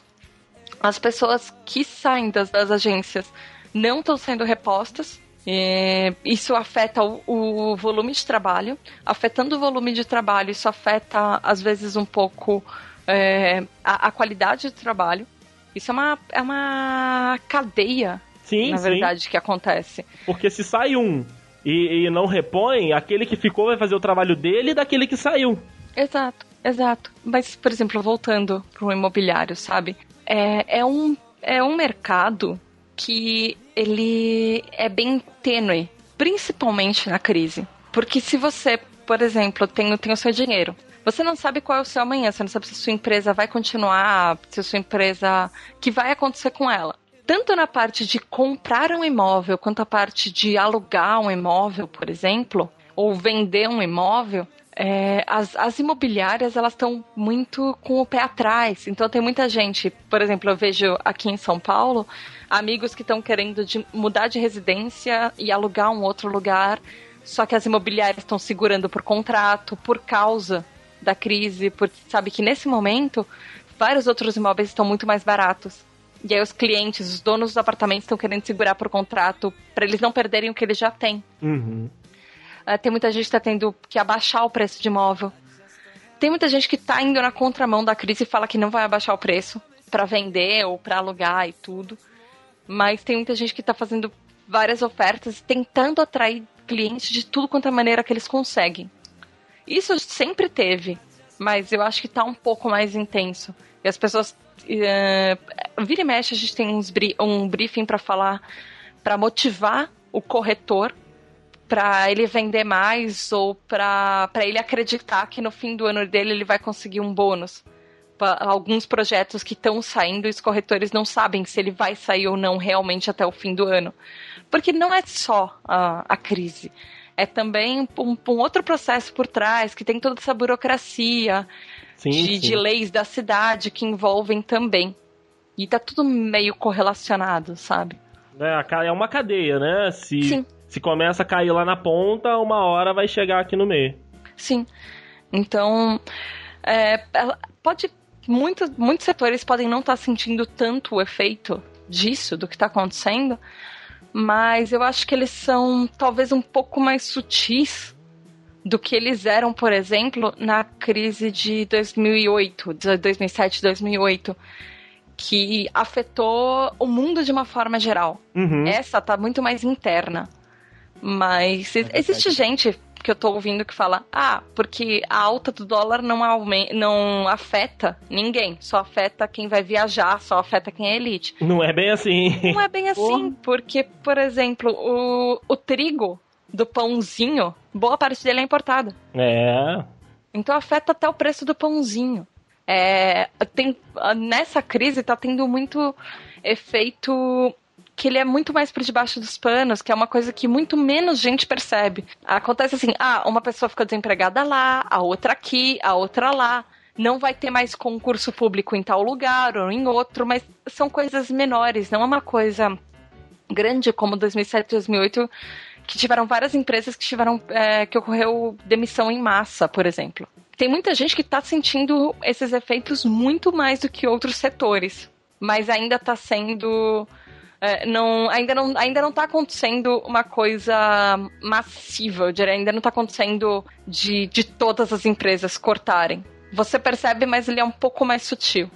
As pessoas que saem das, das agências não estão sendo repostas. É, isso afeta o, o, volume de trabalho. Afetando o volume de trabalho, isso afeta, às vezes, um pouco é, a, a, qualidade do trabalho. Isso é uma, é uma cadeia, sim, na sim. verdade, que acontece. Porque se sai um e, e não repõe, aquele que ficou vai fazer o trabalho dele e daquele que saiu. Exato, exato. Mas, por exemplo, voltando para o imobiliário, sabe? É, é, um, é um mercado que ele é bem tênue, principalmente na crise. Porque se você, por exemplo, tem, tem o seu dinheiro, você não sabe qual é o seu amanhã, você não sabe se a sua empresa vai continuar, se a sua empresa. que vai acontecer com ela. Tanto na parte de comprar um imóvel, quanto a parte de alugar um imóvel, por exemplo, ou vender um imóvel, é, as, as, imobiliárias elas estão muito com o pé atrás. Então tem muita gente, por exemplo, eu vejo aqui em São Paulo amigos que estão querendo de mudar de residência e alugar um outro lugar, só que as imobiliárias estão segurando por contrato por causa da crise, porque sabe que nesse momento vários outros imóveis estão muito mais baratos. E aí os clientes, os donos dos apartamentos estão querendo segurar por contrato para eles não perderem o que eles já têm. Uhum. Uh, tem muita gente que está tendo que abaixar o preço de imóvel. Tem muita gente que está indo na contramão da crise e fala que não vai abaixar o preço para vender ou para alugar e tudo. Mas tem muita gente que está fazendo várias ofertas, tentando atrair clientes de tudo quanto é maneira que eles conseguem. Isso sempre teve, mas eu acho que está um pouco mais intenso. E as pessoas. Uh, vira e mexe, a gente tem uns, um briefing para falar, para motivar o corretor para ele vender mais ou para ele acreditar que no fim do ano dele ele vai conseguir um bônus alguns projetos que estão saindo e os corretores não sabem se ele vai sair ou não realmente até o fim do ano. Porque não é só a, a crise. É também um, um, outro processo por trás, que tem toda essa burocracia sim, de, sim. de leis da cidade que envolvem também. E tá tudo meio correlacionado, sabe? É, é uma cadeia, né? Se, Sim. Se começa a cair lá na ponta, uma hora vai chegar aqui no meio. Sim. Então, é, pode muitos, muitos setores podem não estar tá sentindo tanto o efeito disso, do que está acontecendo, mas eu acho que eles são talvez um pouco mais sutis do que eles eram, por exemplo, na crise de 2008, de 2007, 2008, que afetou o mundo de uma forma geral. Uhum. Essa tá muito mais interna. Mas existe gente que eu tô ouvindo que fala, ah, porque a alta do dólar não, aumenta, não afeta ninguém, só afeta quem vai viajar, só afeta quem é elite. Não é bem assim. Não é bem assim, porque, por exemplo, o, o trigo do pãozinho, boa parte dele é importado. É. Então afeta até o preço do pãozinho. É, tem, nessa crise tá tendo muito efeito que ele é muito mais por debaixo dos panos, que é uma coisa que muito menos gente percebe. Acontece assim, ah, uma pessoa fica desempregada lá, a outra aqui, a outra lá. Não vai ter mais concurso público em tal lugar ou em outro, mas são coisas menores, não é uma coisa grande como 2007, 2008, que tiveram várias empresas que tiveram é, que ocorreu demissão em massa, por exemplo. Tem muita gente que está sentindo esses efeitos muito mais do que outros setores, mas ainda está sendo é, não, ainda não ainda não está acontecendo uma coisa massiva, eu diria, ainda não está acontecendo de, de todas as empresas cortarem. Você percebe, mas ele é um pouco mais sutil.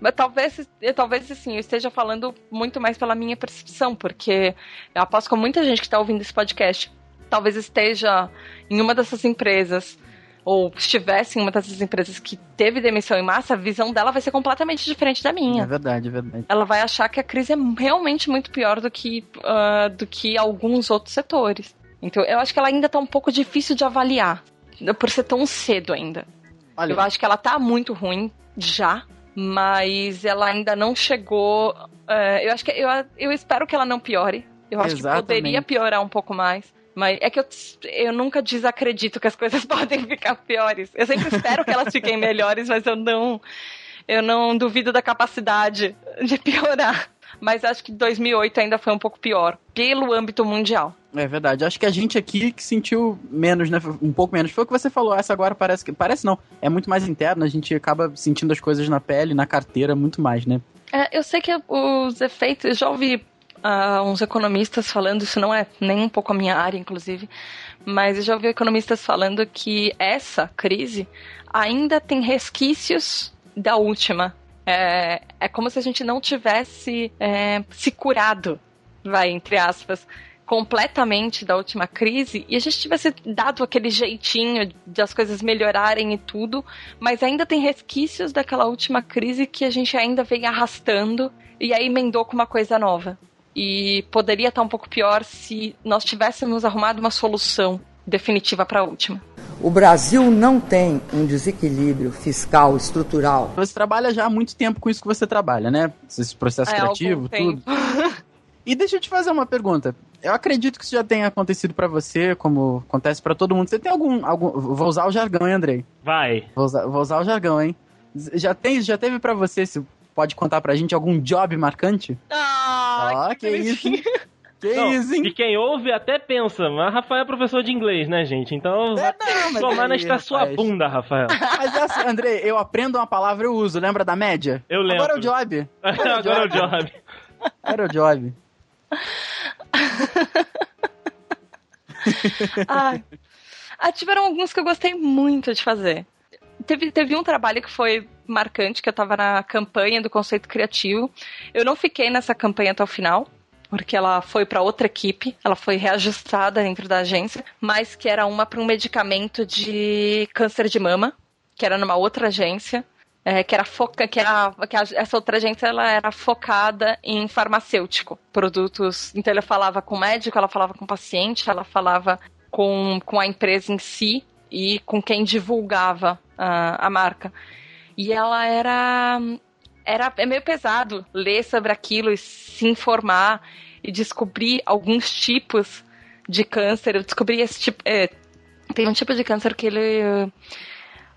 Mas talvez, talvez assim, eu esteja falando muito mais pela minha percepção, porque eu aposto com muita gente que está ouvindo esse podcast talvez esteja em uma dessas empresas ou estivesse em uma dessas empresas que teve demissão em massa, a visão dela vai ser completamente diferente da minha. É verdade, é verdade. Ela vai achar que a crise é realmente muito pior do que, uh, do que alguns outros setores. Então, eu acho que ela ainda tá um pouco difícil de avaliar, por ser tão cedo ainda. Olha, Eu acho que ela tá muito ruim já, mas ela ainda não chegou. uh, eu acho que eu, eu espero que ela não piore. Eu acho Exatamente. que poderia piorar um pouco mais. Mas é que eu, eu nunca desacredito que as coisas podem ficar piores. Eu sempre espero que elas fiquem melhores, mas eu não. Eu não duvido da capacidade de piorar. Mas acho que 2008 ainda foi um pouco pior, pelo âmbito mundial. É verdade. Acho que a gente aqui que sentiu menos, né? Um pouco menos. Foi o que você falou. Essa agora parece que. Parece não. É muito mais interna. A gente acaba sentindo as coisas na pele, na carteira, muito mais, né? É, eu sei que os efeitos. Já ouvi uns economistas falando, isso não é nem um pouco a minha área, inclusive. Mas eu já ouvi economistas falando que essa crise ainda tem resquícios da última. É, é como se a gente não tivesse é, se curado, vai, entre aspas completamente da última crise e a gente tivesse dado aquele jeitinho de as coisas melhorarem e tudo, mas ainda tem resquícios daquela última crise que a gente ainda vem arrastando e aí emendou com uma coisa nova. E poderia estar um pouco pior se nós tivéssemos arrumado uma solução definitiva para a última. O Brasil não tem um desequilíbrio fiscal estrutural. Você trabalha já há muito tempo com isso que você trabalha, né? Esse processo é, criativo, tudo. E deixa eu te fazer uma pergunta. Eu acredito que isso já tenha acontecido para você, como acontece para todo mundo. Você tem algum, algum. Vou usar o jargão, hein, Andrei? Vai. Vou usar, vou usar o jargão, hein? Já, tem, já teve para você, se pode contar pra gente algum job marcante? Ah, oh, que, que isso. Que não, isso, hein? E quem ouve até pensa, mas Rafael é professor de inglês, né, gente? Então, é, não, tomar na está sua bunda, Rafael. Mas é assim, Andrei, eu aprendo uma palavra, eu uso. Lembra da média? Eu lembro. Agora é o job. Agora, Agora é o job. Agora é o job. Ah, tiveram alguns que eu gostei muito de fazer. Teve, teve um trabalho que foi marcante, que eu tava na campanha do conceito criativo. Eu não fiquei nessa campanha até o final, porque ela foi para outra equipe, ela foi reajustada dentro da agência, mas que era uma para um medicamento de câncer de mama, que era numa outra agência é, que era foca, que, era, que a, essa outra agência ela era focada em farmacêutico, produtos. Então ela falava com o médico, ela falava com o paciente, ela falava com, com a empresa em si e com quem divulgava a, a marca. E ela era era é meio pesado ler sobre aquilo e se informar e descobrir alguns tipos de câncer. Eu descobri esse tipo. É, tem um tipo de câncer que ele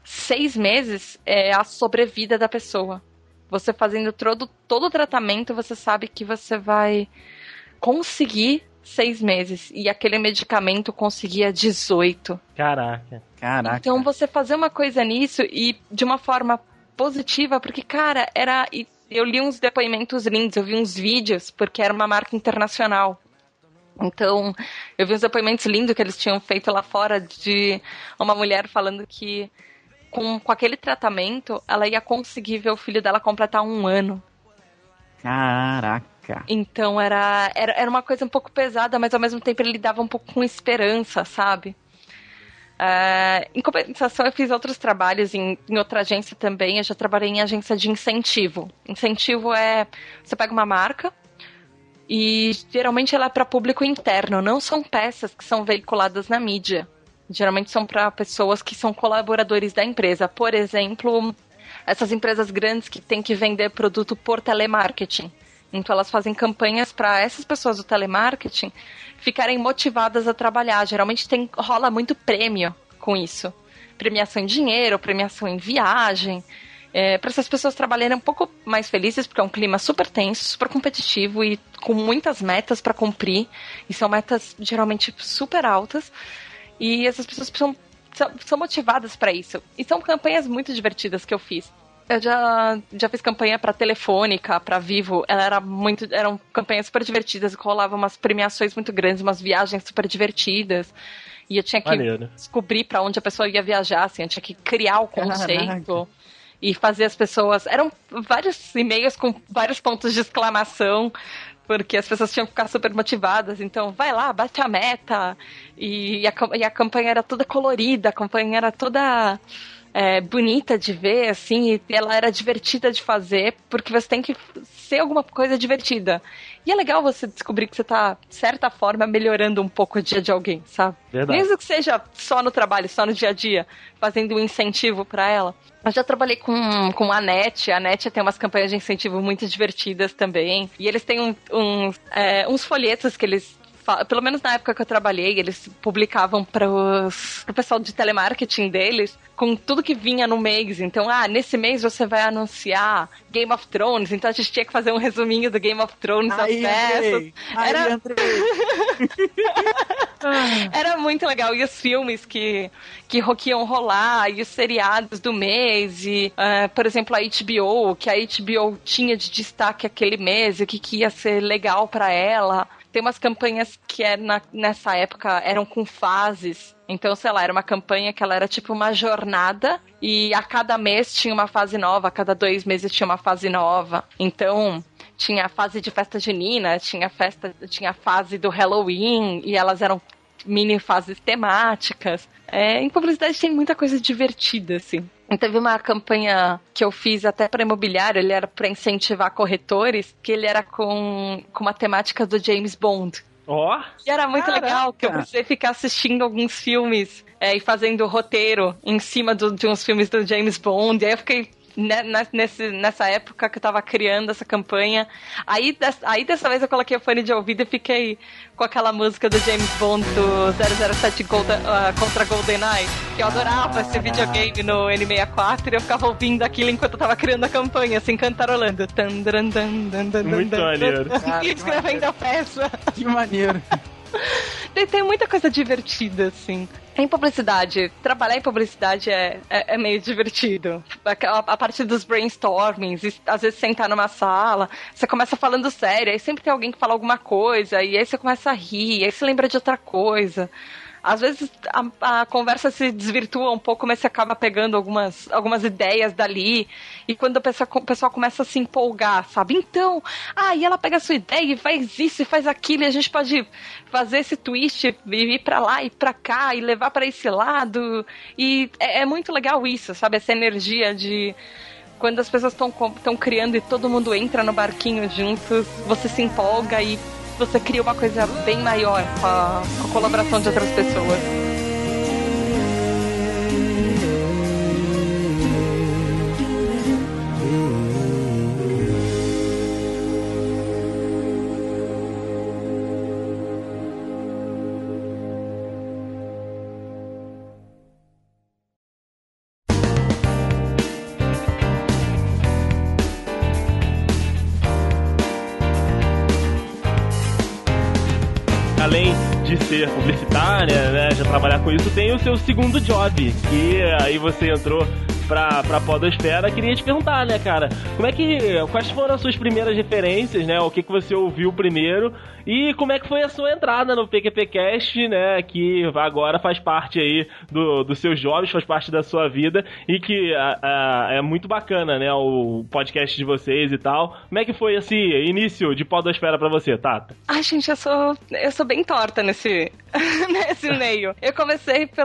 seis meses é a sobrevida da pessoa. Você fazendo todo, todo o tratamento, você sabe que você vai conseguir seis meses. E aquele medicamento conseguia 18. Caraca. Caraca. Então você fazer uma coisa nisso e de uma forma positiva, porque, cara, era. Eu li uns depoimentos lindos, eu vi uns vídeos, porque era uma marca internacional. Então, eu vi uns depoimentos lindos que eles tinham feito lá fora de uma mulher falando que com, com aquele tratamento, ela ia conseguir ver o filho dela completar um ano. Caraca. Então era, era, era uma coisa um pouco pesada, mas ao mesmo tempo ele dava um pouco com esperança, sabe? Uh, em compensação, eu fiz outros trabalhos em, em, outra agência também. Eu já trabalhei em agência de incentivo. Incentivo é você pega uma marca e geralmente ela é para público interno, não são peças que são veiculadas na mídia. Geralmente são para pessoas que são colaboradores da empresa. Por exemplo, essas empresas grandes que têm que vender produto por telemarketing. Então elas fazem campanhas para essas pessoas do telemarketing ficarem motivadas a trabalhar. Geralmente tem rola muito prêmio com isso. Premiação em dinheiro, premiação em viagem. É, para essas pessoas trabalharem um pouco mais felizes, porque é um clima super tenso, super competitivo e com muitas metas para cumprir. E são metas geralmente super altas. E essas pessoas são, são motivadas para isso. E são campanhas muito divertidas que eu fiz. Eu já, já fiz campanha para Telefônica, para Vivo. Ela era muito, eram campanhas super divertidas, rolavam umas premiações muito grandes, umas viagens super divertidas. E eu tinha que Valeu, descobrir para onde a pessoa ia viajar, assim, eu tinha que criar o conceito. Caraca. E fazer as pessoas. Eram vários e-mails com vários pontos de exclamação porque as pessoas tinham que ficar super motivadas. Então, vai lá, bate a meta. E a, e a campanha era toda colorida, a campanha era toda é, bonita de ver, assim, e ela era divertida de fazer, porque você tem que ser alguma coisa divertida. E é legal você descobrir que você tá, de certa forma, melhorando um pouco o dia de alguém, sabe? Verdade. Mesmo que seja só no trabalho, só no dia a dia, fazendo um incentivo para ela. Eu já trabalhei com, com a NET. A NET tem umas campanhas de incentivo muito divertidas também. E eles têm um, um, é, uns folhetos que eles pelo menos na época que eu trabalhei, eles publicavam para o pessoal de telemarketing deles com tudo que vinha no mês. Então, ah, nesse mês você vai anunciar Game of Thrones, então a gente tinha que fazer um resuminho do Game of Thrones aí. Aí, Era... Era muito legal. E os filmes que, que iam rolar, e os seriados do mês, e, ah, por exemplo, a HBO, que a HBO tinha de destaque aquele mês, o que, que ia ser legal pra ela. Tem umas campanhas que é na- nessa época eram com fases. Então, sei lá, era uma campanha que ela era tipo uma jornada e a cada mês tinha uma fase nova, a cada dois meses tinha uma fase nova. Então, tinha a fase de festa junina, tinha festa, tinha a fase do Halloween e elas eram mini fases temáticas. É, em publicidade tem muita coisa divertida, assim. E Teve uma campanha que eu fiz até para imobiliário, ele era para incentivar corretores, que ele era com, com uma temática do James Bond. Ó, E era muito Caraca! legal que eu precisei ficar assistindo alguns filmes é, e fazendo roteiro em cima do- de uns filmes do James Bond. E aí eu fiquei né, nesse, nessa época que eu tava criando essa campanha. Aí, des- aí dessa vez eu coloquei o fone de ouvido e fiquei com aquela música do James Bond do 007 Golden, ah, contra GoldenEye. Que eu adorava esse videogame no N64 e eu ficava ouvindo aquilo enquanto eu tava criando a campanha, assim, cantarolando. Tan, dan, dan, dan, dan, Muito dan, maneiro. E escrevendo a peça. Que maneiro. Tem, tem muita coisa divertida, assim. Em publicidade, trabalhar em publicidade é, é, é meio divertido. A, a- a partir dos brainstormings, e às vezes sentar numa sala, você começa falando sério, aí sempre tem alguém que fala alguma coisa, e aí você começa a rir, aí você lembra de outra coisa. Às vezes a, a conversa se desvirtua um pouco, mas você acaba pegando algumas, algumas ideias dali. E quando o pessoal começa a se empolgar, sabe? Então, ah, e ela pega a sua ideia e faz isso e faz aquilo, e a gente pode fazer esse twist e ir pra lá e pra cá e levar pra esse lado. E é, é muito legal isso, sabe? Essa energia de quando as pessoas estão criando e todo mundo entra no barquinho juntos, você se empolga e você cria uma coisa bem maior com a, com a colaboração de outras pessoas. Né, já trabalhar com isso, tem o seu segundo job, que aí você entrou pra, pra podosfera. Queria te perguntar, né, cara, como é que, quais foram as suas primeiras referências, né, o que que você ouviu primeiro e como é que foi a sua entrada no PQPcast, né, que agora faz parte aí do, dos seus jobs, faz parte da sua vida e que a- a- é muito bacana, né, o podcast de vocês e tal. Como é que foi esse início de podosfera pra você, Tata? Ai, gente, eu sou, eu sou bem torta nesse, nesse meio. Eu comecei pelo.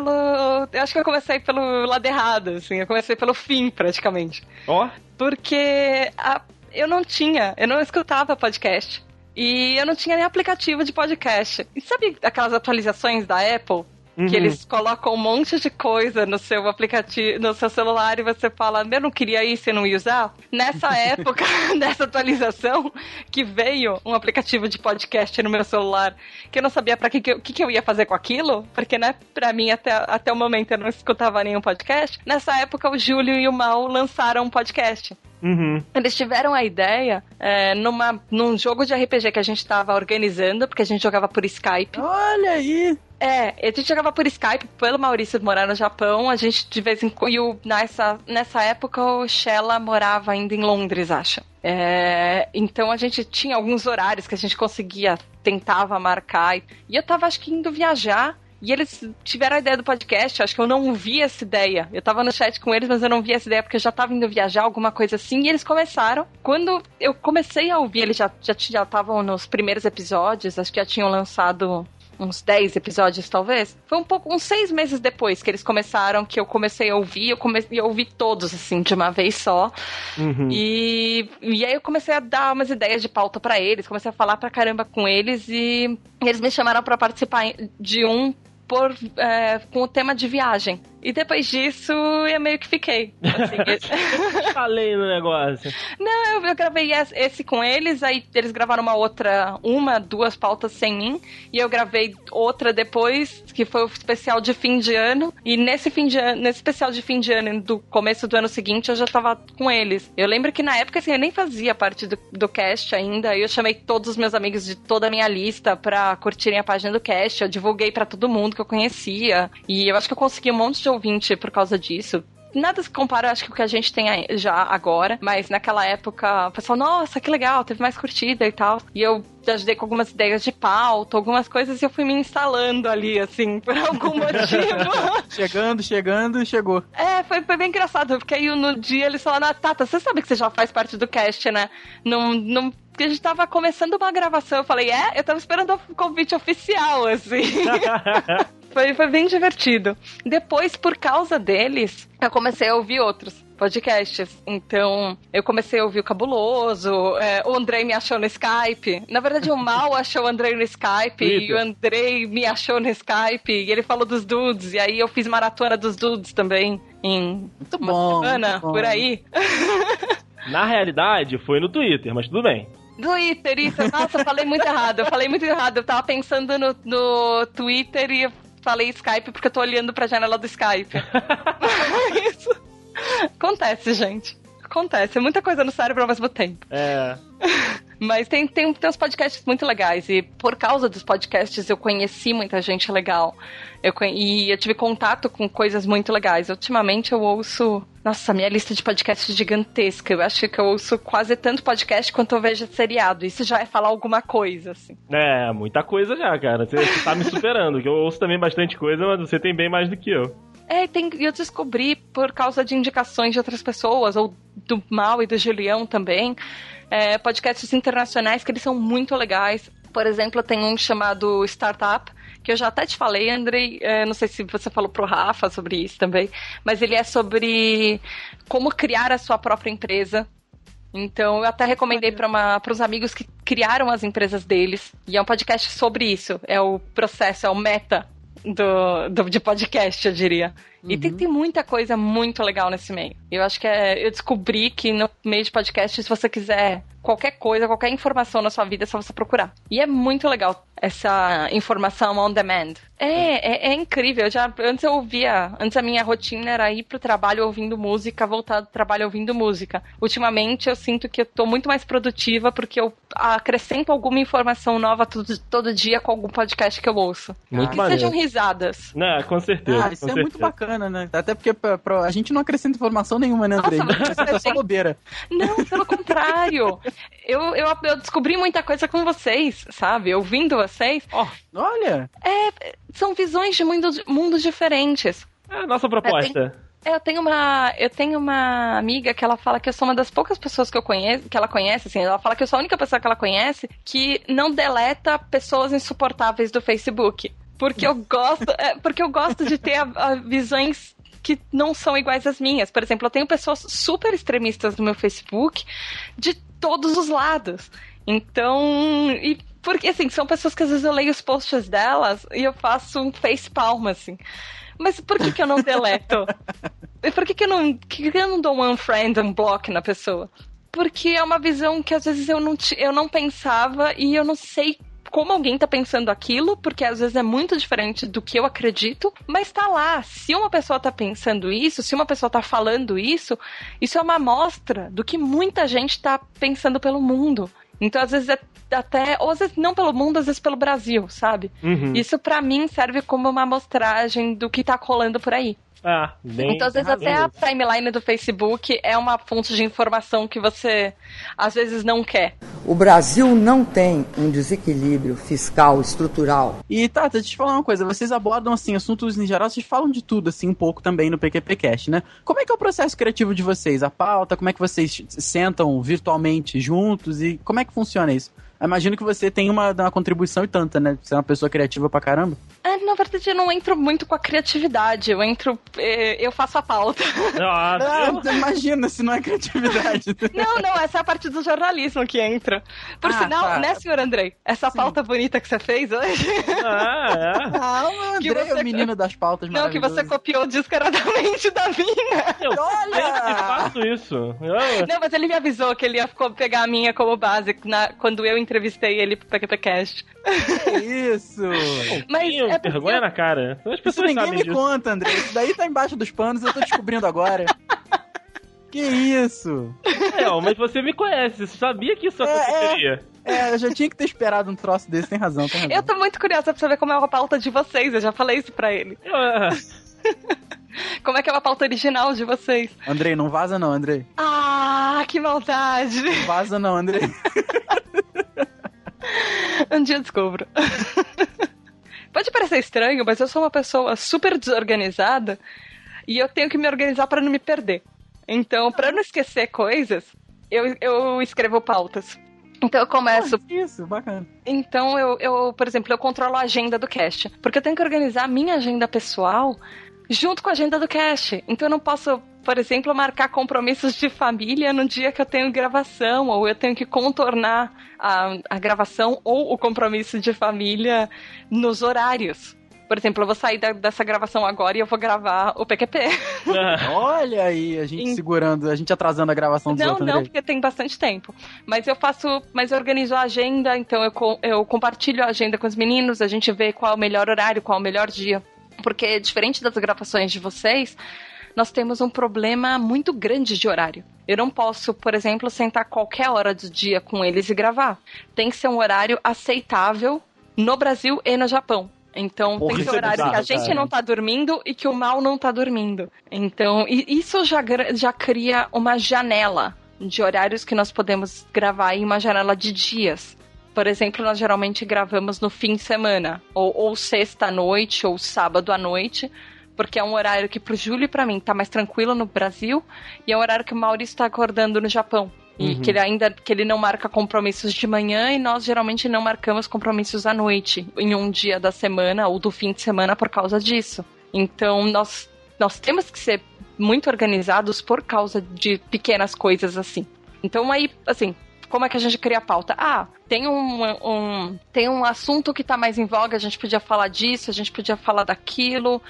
Eu acho que eu comecei pelo lado errado, assim. Eu comecei pelo fim, praticamente. Ó, Porque a- eu não tinha, eu não escutava podcast. E eu não tinha nem aplicativo de podcast. E sabe aquelas atualizações da Apple? Uhum. Que eles colocam um monte de coisa no seu aplicativo, no seu celular e você fala, eu não queria isso e não ia usar. Nessa época dessa atualização, que veio um aplicativo de podcast no meu celular, que eu não sabia para que, que, eu- que, que eu ia fazer com aquilo, porque, né, pra mim até, até o momento eu não escutava nenhum podcast. Nessa época, o Júlio e o Mal lançaram um podcast. uhum. Eles tiveram a ideia é, numa, num jogo de RPG que a gente tava organizando, porque a gente jogava por Skype. Olha aí. É, a gente jogava por Skype, pelo Maurício morar no Japão, a gente de vez em quando. E o- nessa, nessa época o Shella morava ainda em Londres, acho. É, então a gente tinha alguns horários que a gente conseguia, tentava marcar. E eu tava, acho que, indo viajar. E eles tiveram a ideia do podcast, acho que eu não vi essa ideia. Eu tava no chat com eles, mas eu não vi essa ideia porque eu já tava indo viajar, alguma coisa assim. E eles começaram. Quando eu comecei a ouvir, eles já já já estavam nos primeiros episódios, acho que já tinham lançado uns 10 episódios, talvez. Foi um pouco, uns seis meses depois que eles começaram, que eu comecei a ouvir, eu comecei a ouvir todos, assim, de uma vez só. Uhum. E, e aí eu comecei a dar umas ideias de pauta pra eles, comecei a falar pra caramba com eles e eles me chamaram pra participar de um por, é, com o tema de viagem. E depois disso, eu meio que fiquei. Assim, Falei no negócio. Não, eu, eu gravei esse, com eles, aí eles gravaram uma outra, uma, duas pautas sem mim, e eu gravei outra depois, que foi o especial de fim de ano, e nesse fim de ano, nesse especial de fim de ano do começo do ano seguinte, eu já tava com eles. Eu lembro que na época, assim, eu nem fazia parte do, do cast ainda, e eu chamei todos os meus amigos de toda a minha lista pra curtirem a página do cast, eu divulguei pra todo mundo que eu conhecia, e eu acho que eu consegui um monte de ouvinte por causa disso nada se compara, acho que o que a gente tem já agora, mas naquela época, o pessoal, nossa, que legal, teve mais curtida e tal. E eu ajudei com algumas ideias de pauta, algumas coisas, e eu fui me instalando ali, assim, por algum motivo. Chegando, chegando, chegou. É, foi, foi bem engraçado, porque aí no dia eles falaram, ah, Tata, você sabe que você já faz parte do cast, né? Não, não, porque a gente tava começando uma gravação, eu falei, é? Eu tava esperando o convite oficial, assim. foi, foi bem divertido. Depois, por causa deles, eu comecei a ouvir outros podcasts. Então, eu comecei a ouvir o Cabuloso, é, o Andrei me achou no Skype. Na verdade, o Mal achou o Andrei no Skype, e o Andrei me achou no Skype, e ele falou dos dudes, e aí eu fiz maratona dos dudes também, em Muito uma bom. semana, muito bom. por aí. Na realidade, foi no Twitter, mas tudo bem. Twitter, isso. Nossa, eu falei muito errado. Eu falei muito errado. Eu tava pensando no, no Twitter e falei Skype porque eu tô olhando pra janela do Skype. isso. Acontece, gente. Acontece. É muita coisa no cérebro ao mesmo tempo. É. Mas tem, tem, tem uns podcasts muito legais. E por causa dos podcasts eu conheci muita gente legal. Eu, e eu tive contato com coisas muito legais. Ultimamente eu ouço. Nossa, minha lista de podcasts é gigantesca. Eu acho que eu ouço quase tanto podcast quanto eu vejo seriado. Isso já é falar alguma coisa, assim. É, muita coisa já, cara. Você, você tá me superando, que eu ouço também bastante coisa, mas você tem bem mais do que eu. É, tem, e eu descobri por causa de indicações de outras pessoas, ou do Mal e do Julião também, é, podcasts internacionais que eles são muito legais. Por exemplo, tem um chamado Startup, que eu já até te falei, Andrei, é, não sei se você falou pro Rafa sobre isso também, mas ele é sobre como criar a sua própria empresa. Então, eu até recomendei para os amigos que criaram as empresas deles. E é um podcast sobre isso. É o processo, é o meta do, do- de podcast, eu diria. E tem, tem muita coisa muito legal nesse meio. Eu acho que é, eu descobri que no meio de podcast, se você quiser qualquer coisa, qualquer informação na sua vida, é só você procurar. E é muito legal essa informação on demand. É, é, é incrível. Eu já, antes eu ouvia, antes a minha rotina era ir pro trabalho ouvindo música, voltar do trabalho ouvindo música. Ultimamente eu sinto que eu tô muito mais produtiva porque eu acrescento alguma informação nova todo, todo dia com algum podcast que eu ouço. Muito que maneiro. sejam risadas. Né, com certeza. Ah, isso com é muito certeza. Bacana, né? Até porque pra- pra- a gente não acrescenta informação nenhuma, né, Andrei? Nossa, Isso é só bobeira. Não, pelo contrário. Eu, eu, eu descobri muita coisa com vocês, sabe? Ouvindo vocês. Olha, São visões de mundos, mundos diferentes. É a nossa proposta. Eu tenho uma, eu tenho uma amiga que ela fala que eu sou uma das poucas pessoas que eu conheço, que ela conhece, assim, ela fala que eu sou a única pessoa que ela conhece que não deleta pessoas insuportáveis do Facebook. Porque eu gosto, é, porque eu gosto de ter a- a visões que não são iguais às minhas. Por exemplo, eu tenho pessoas super extremistas no meu Facebook de todos os lados. Então, e porque assim, são pessoas que às vezes eu leio os posts delas e eu faço um face palm assim. Mas por que, que eu não deleto? Por que, que eu não. Que, eu não dou um unfriend, um block na pessoa? Porque é uma visão que às vezes eu não, eu não pensava e eu não sei como alguém tá pensando aquilo, porque às vezes é muito diferente do que eu acredito, mas tá lá. Se uma pessoa tá pensando isso, se uma pessoa tá falando isso, isso é uma amostra do que muita gente tá pensando pelo mundo. Então, às vezes, é até, ou às vezes não pelo mundo, às vezes pelo Brasil, sabe? Uhum. Isso pra mim serve como uma amostragem do que tá colando por aí. Ah, bem. Então, às vezes, até a timeline do Facebook é uma fonte de informação que você às vezes não quer. O Brasil não tem um desequilíbrio fiscal estrutural. E Tata, deixa eu te falar uma coisa. Vocês abordam, assim, assuntos em geral, vocês falam de tudo, assim, um pouco também no PQPcast, né? Como é que é o processo criativo de vocês? A pauta, como é que vocês sentam virtualmente juntos e como é que funciona isso? Imagino que você tem uma, uma contribuição e tanta, né? Você é uma pessoa criativa pra caramba. É, na verdade, eu não entro muito com a criatividade. Eu entro. eh, Eu faço a pauta. Ah, Nossa, imagina se não é criatividade. Não, não, essa é a parte do jornalismo que entra. Por Ah, sinal, tá. né, senhor Andrei? Essa pauta bonita que você fez hoje. ah, é. Ah, o Que é você- o menino das pautas Não, que você copiou descaradamente da minha. Eu Olha! faço isso. Eu- Não, mas ele me avisou que ele ia pegar a minha como base na- quando eu entrevistei ele pro PQPcast. Que isso! Mas é porque vergonha na cara. As Isso pessoas ninguém sabem me disso. conta, André. Isso daí tá embaixo dos panos, eu tô descobrindo agora. Que isso? É, mas você me conhece, você sabia que isso É, é. aconteceria. É, eu já tinha que ter esperado um troço desse, tem razão, tem razão. Eu tô muito curiosa pra saber como é uma pauta de vocês. Eu já falei isso pra ele. É, Como é que é uma pauta original de vocês? Andrei, não vaza não, Andrei. Ah, que maldade! Não vaza não, Andrei. Um dia eu descubro. Pode parecer estranho, mas eu sou uma pessoa super desorganizada e eu tenho que me organizar pra não me perder. Então, pra não esquecer coisas, eu, eu escrevo pautas. Então eu começo Isso, bacana. Então, eu, eu, por exemplo, eu controlo a agenda do cast. Porque eu tenho que organizar a minha agenda pessoal junto com a agenda do cast. Então, eu não posso, por exemplo, marcar compromissos de família no dia que eu tenho gravação, ou eu tenho que contornar a, a gravação ou o compromisso de família nos horários. Por exemplo, eu vou sair da- dessa gravação agora e eu vou gravar o PQP. Olha aí, a gente segurando, a gente atrasando a gravação dos Não, outros, não, Andrei. porque tem bastante tempo. Mas eu faço, mas eu organizo a agenda, então eu, eu compartilho a agenda com os meninos, a gente vê qual é o melhor horário, qual é o melhor dia. Porque, diferente das gravações de vocês, nós temos um problema muito grande de horário. Eu não posso, por exemplo, sentar qualquer hora do dia com eles e gravar. Tem que ser um horário aceitável no Brasil e no Japão. Então, Porra, tem que ser é horário que a gente cara. não tá dormindo e que o mal não tá dormindo. Então, e isso já, já cria uma janela de horários que nós podemos gravar em uma janela de dias. Por exemplo, nós geralmente gravamos no fim de semana, ou, ou sexta à noite, ou sábado à noite, porque é um horário que pro Júlio e pra mim tá mais tranquilo no Brasil, e é um horário que o Maurício tá acordando no Japão. E Uhum. que ele ainda que ele não marca compromissos de manhã e nós geralmente não marcamos compromissos à noite, em um dia da semana ou do fim de semana por causa disso. Então nós, nós temos que ser muito organizados por causa de pequenas coisas assim. Então aí, assim, como é que a gente cria a pauta? Ah, tem um, um- tem um assunto que tá mais em voga, a gente podia falar disso, a gente podia falar daquilo.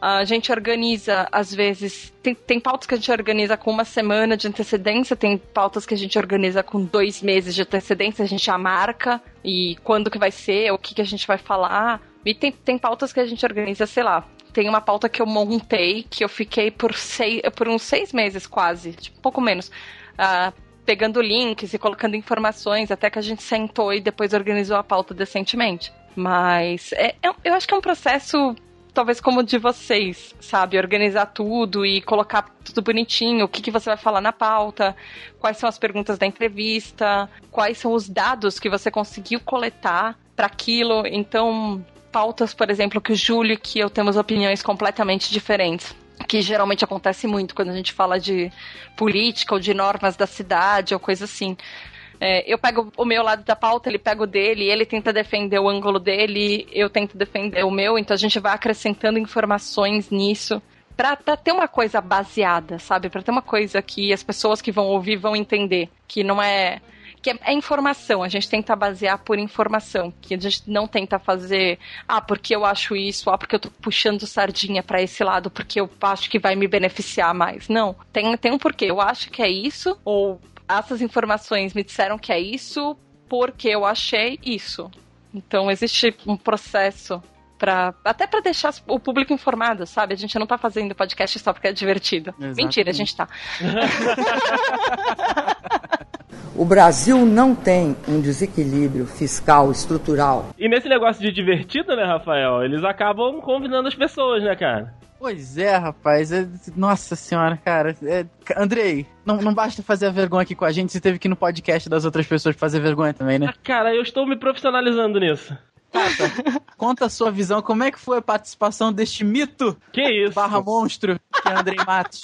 A gente organiza, às vezes, tem, tem pautas que a gente organiza com uma semana de antecedência, tem pautas que a gente organiza com dois meses de antecedência, a gente já marca e quando que vai ser, o que, que a gente vai falar. E tem, tem pautas que a gente organiza, sei lá, tem uma pauta que eu montei, que eu fiquei por, seis, por uns seis meses quase, tipo, pouco menos, ah, pegando links e colocando informações, até que a gente sentou e depois organizou a pauta decentemente. Mas é, é- eu acho que é um processo, talvez como o de vocês, sabe? Organizar tudo e colocar tudo bonitinho, o que, que você vai falar na pauta, quais são as perguntas da entrevista, quais são os dados que você conseguiu coletar para aquilo. Então, pautas, por exemplo, que o Júlio e que eu temos opiniões completamente diferentes. Que geralmente acontece muito quando a gente fala de política ou de normas da cidade ou coisa assim. É, eu pego o meu lado da pauta, ele pega o dele, ele tenta defender o ângulo dele, eu tento defender o meu, então a gente vai acrescentando informações nisso. Pra ter uma coisa baseada, sabe? Pra ter uma coisa que as pessoas que vão ouvir vão entender. Que não é. Que é, é informação, a gente tenta basear por informação. Que a gente não tenta fazer. Ah, porque eu acho isso, ah, porque eu tô puxando sardinha pra esse lado, porque eu acho que vai me beneficiar mais. Não. Tem, tem um porquê. Eu acho que é isso, ou essas informações me disseram que é isso, porque eu achei isso. Então existe um processo para até para deixar o público informado, sabe? A gente não tá fazendo podcast só porque é divertido. Exatamente. Mentira, a gente tá. O Brasil não tem um desequilíbrio fiscal estrutural E nesse negócio de divertido, né, Rafael? Eles acabam convidando as pessoas, né, cara? Pois é, rapaz. é- Nossa senhora, cara. É... Andrei, não, não basta fazer a vergonha aqui com a gente, você teve que ir no podcast das outras pessoas fazer vergonha também, né? Ah, cara, eu estou me profissionalizando nisso. Tata, conta a sua visão, como é que foi a participação deste mito Que isso? barra monstro que é Andrei Matos?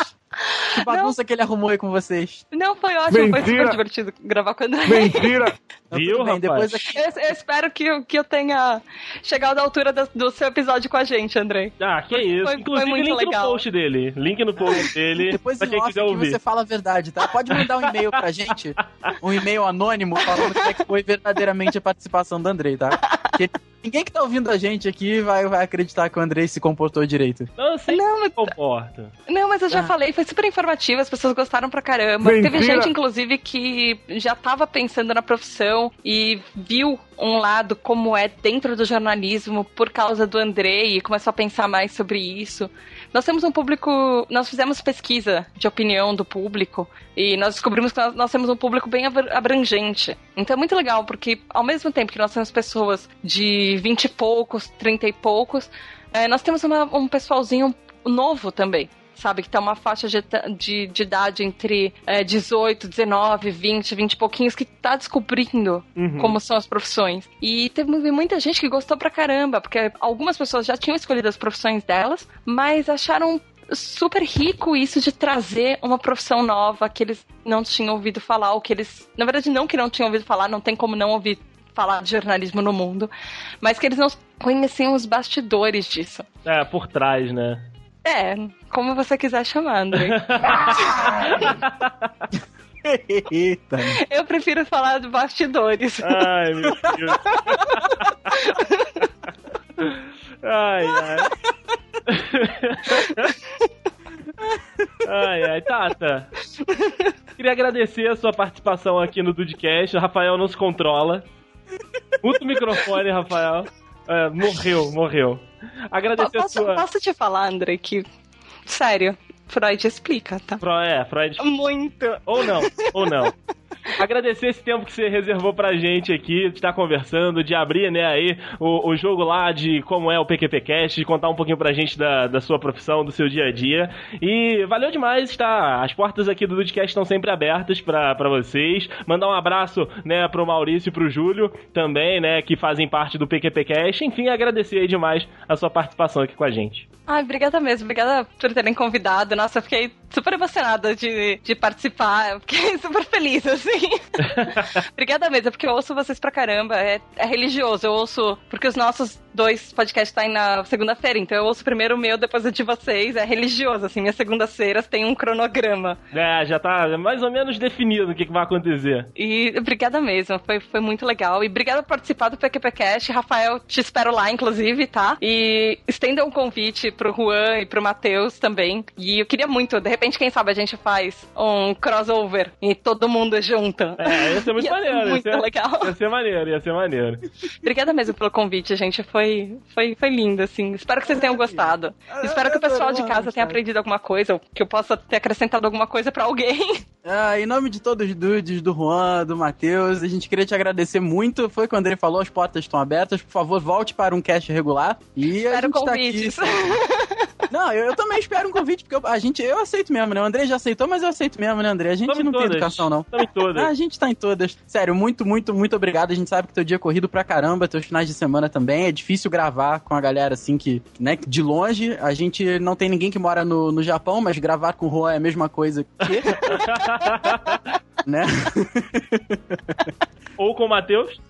Que bagunça que ele arrumou aí com vocês. Não, foi ótimo, foi Mentira. super divertido gravar com o André. Mentira! Então, Viu, bem, rapaz? depois aqui. Eu, eu espero que, eu- que eu tenha chegado à altura do, do seu episódio com a gente, Andrei. Ah, que isso. Foi- foi Inclusive, muito link legal. no post dele. Link no post dele. Depois pra em quem quiser ouvir. você fala a verdade, tá? Pode mandar um e-mail pra gente, um e-mail anônimo falando como é que foi verdadeiramente a participação do Andrei, tá? Porque ninguém que tá ouvindo a gente aqui vai, vai acreditar que o Andrei se comportou direito. Não, eu sei Não, que mas- se comporta. Não, mas eu já Ah. falei, foi super informativo, as pessoas gostaram pra caramba. Mentira. Teve gente, inclusive, que já tava pensando na profissão e viu um lado como é dentro do jornalismo por causa do Andrei e começou a pensar mais sobre isso. Nós temos um público, nós fizemos pesquisa de opinião do público e nós descobrimos que nós, nós temos um público bem abr- abrangente. Então é muito legal, porque ao mesmo tempo que nós temos pessoas de 20 e poucos, 30 e poucos, eh, nós temos uma- um pessoalzinho novo também. Sabe, que tá uma faixa de, de, de idade entre eh, 18, 19, 20, 20 e pouquinhos que tá descobrindo Uhum. como são as profissões. E teve muita gente que gostou pra caramba, porque algumas pessoas já tinham escolhido as profissões delas, mas acharam super rico isso de trazer uma profissão nova que eles não tinham ouvido falar, ou que eles, na verdade, não que não tinham ouvido falar, não tem como não ouvir falar de jornalismo no mundo, mas que eles não conheciam os bastidores disso. É, por trás, né? É, como você quiser chamar, André. Eita. Eu prefiro falar de bastidores. Ai, meu Deus. Ai, ai. Ai, ai, Tata. Queria agradecer a sua participação aqui no Dudcast. O Rafael não se controla. Muta o microfone, Rafael. É, morreu, morreu. Agradecer a Posso, sua. posso te falar, André, que. Sério, Freud explica, tá? Fro- É, Freud. Muito. Ou não, ou não. Agradecer esse tempo que você reservou pra gente aqui, de estar conversando, de abrir, né, aí o, o jogo lá de como é o PQPcast, de contar um pouquinho pra gente da, da sua profissão, do seu dia a dia. E valeu demais, tá? As portas aqui do Dudcast estão sempre abertas pra, pra vocês. Mandar um abraço, né, pro Maurício e pro Júlio também, né, que fazem parte do PQPcast. Enfim, agradecer aí demais a sua participação aqui com a gente. Ai, obrigada mesmo. Obrigada por terem convidado. Nossa, fiquei super emocionada de, de participar. Eu fiquei super feliz, assim. obrigada mesmo, porque eu ouço vocês pra caramba. É, é religioso. Eu ouço. Porque os nossos dois podcasts saem na segunda-feira. Então eu ouço primeiro o meu, depois o de vocês. É religioso, assim. Minhas segundas-feiras tem um cronograma. É, já tá mais ou menos definido o que, que vai acontecer. E obrigada mesmo, foi, foi muito legal. E obrigada por participar do PQPcast. Rafael, te espero lá, inclusive, tá? E estenda um convite pro Juan e pro Matheus também. E eu queria muito, de repente, quem sabe a gente faz um crossover e todo mundo junto. É, ia ser muito Ia ser maneiro. muito ia ser, legal. Ia ser maneiro, ia ser maneiro. Obrigada mesmo pelo convite, gente. Foi, foi, foi lindo, assim. Espero que vocês tenham gostado. Espero que o pessoal de casa tenha aprendido alguma coisa, ou que eu possa ter acrescentado alguma coisa pra alguém. Ah, em nome de todos os dudes, do Juan, do Matheus, a gente queria te agradecer muito. Foi quando ele falou, as portas estão abertas. Por favor, volte para um cast regular. E a Espero gente tá convites. aqui. Não, eu, eu também espero um convite, porque eu- a gente, eu aceito mesmo, né? O André já aceitou, mas eu aceito mesmo, né, André? A gente não tem todas. educação, não. Tamo em todas. A gente tá em todas. Sério, muito, muito, muito obrigado. A gente sabe que teu dia é corrido pra caramba, teus finais de semana também. É difícil gravar com a galera assim que, né, de longe. A gente não tem ninguém que mora no, no Japão, mas gravar com o Juan é a mesma coisa que. né? Ou com o Matheus.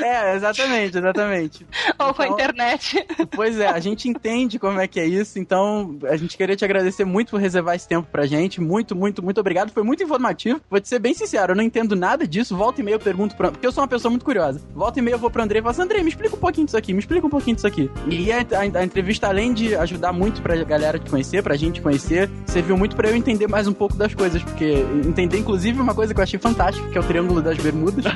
É, exatamente, exatamente. Ou com a Então- internet. Pois é, a gente entende como é que é isso, então a gente queria te agradecer muito por reservar esse tempo pra gente. Muito, muito, muito obrigado. Foi muito informativo. Vou te ser bem sincero, eu não entendo nada disso. Volta e meia eu pergunto pra. Porque eu sou uma pessoa muito curiosa. Volta e meia eu vou pro André e falo assim: André, me explica um pouquinho disso aqui, me explica um pouquinho disso aqui. E a, a- a entrevista, além de ajudar muito pra galera te conhecer, pra gente conhecer, serviu muito pra eu entender mais um pouco das coisas. Porque entender, inclusive, uma coisa que eu achei fantástica, que é o Triângulo das Bermudas.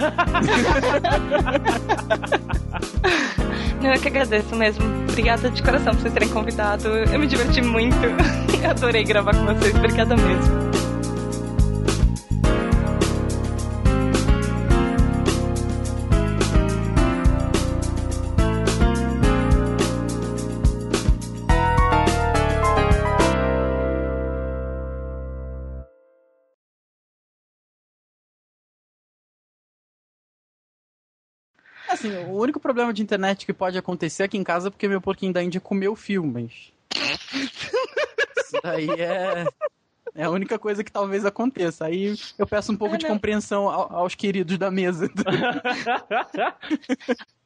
Não, eu que agradeço mesmo. Obrigada de coração por vocês terem convidado. Eu me diverti muito. Adorei gravar com vocês. Obrigada mesmo. Assim, o único problema de internet que pode acontecer aqui em casa é porque meu porquinho da Índia comeu mas. Isso daí é. É a única coisa que talvez aconteça. Aí eu peço um pouco É, de não. compreensão ao- aos queridos da mesa.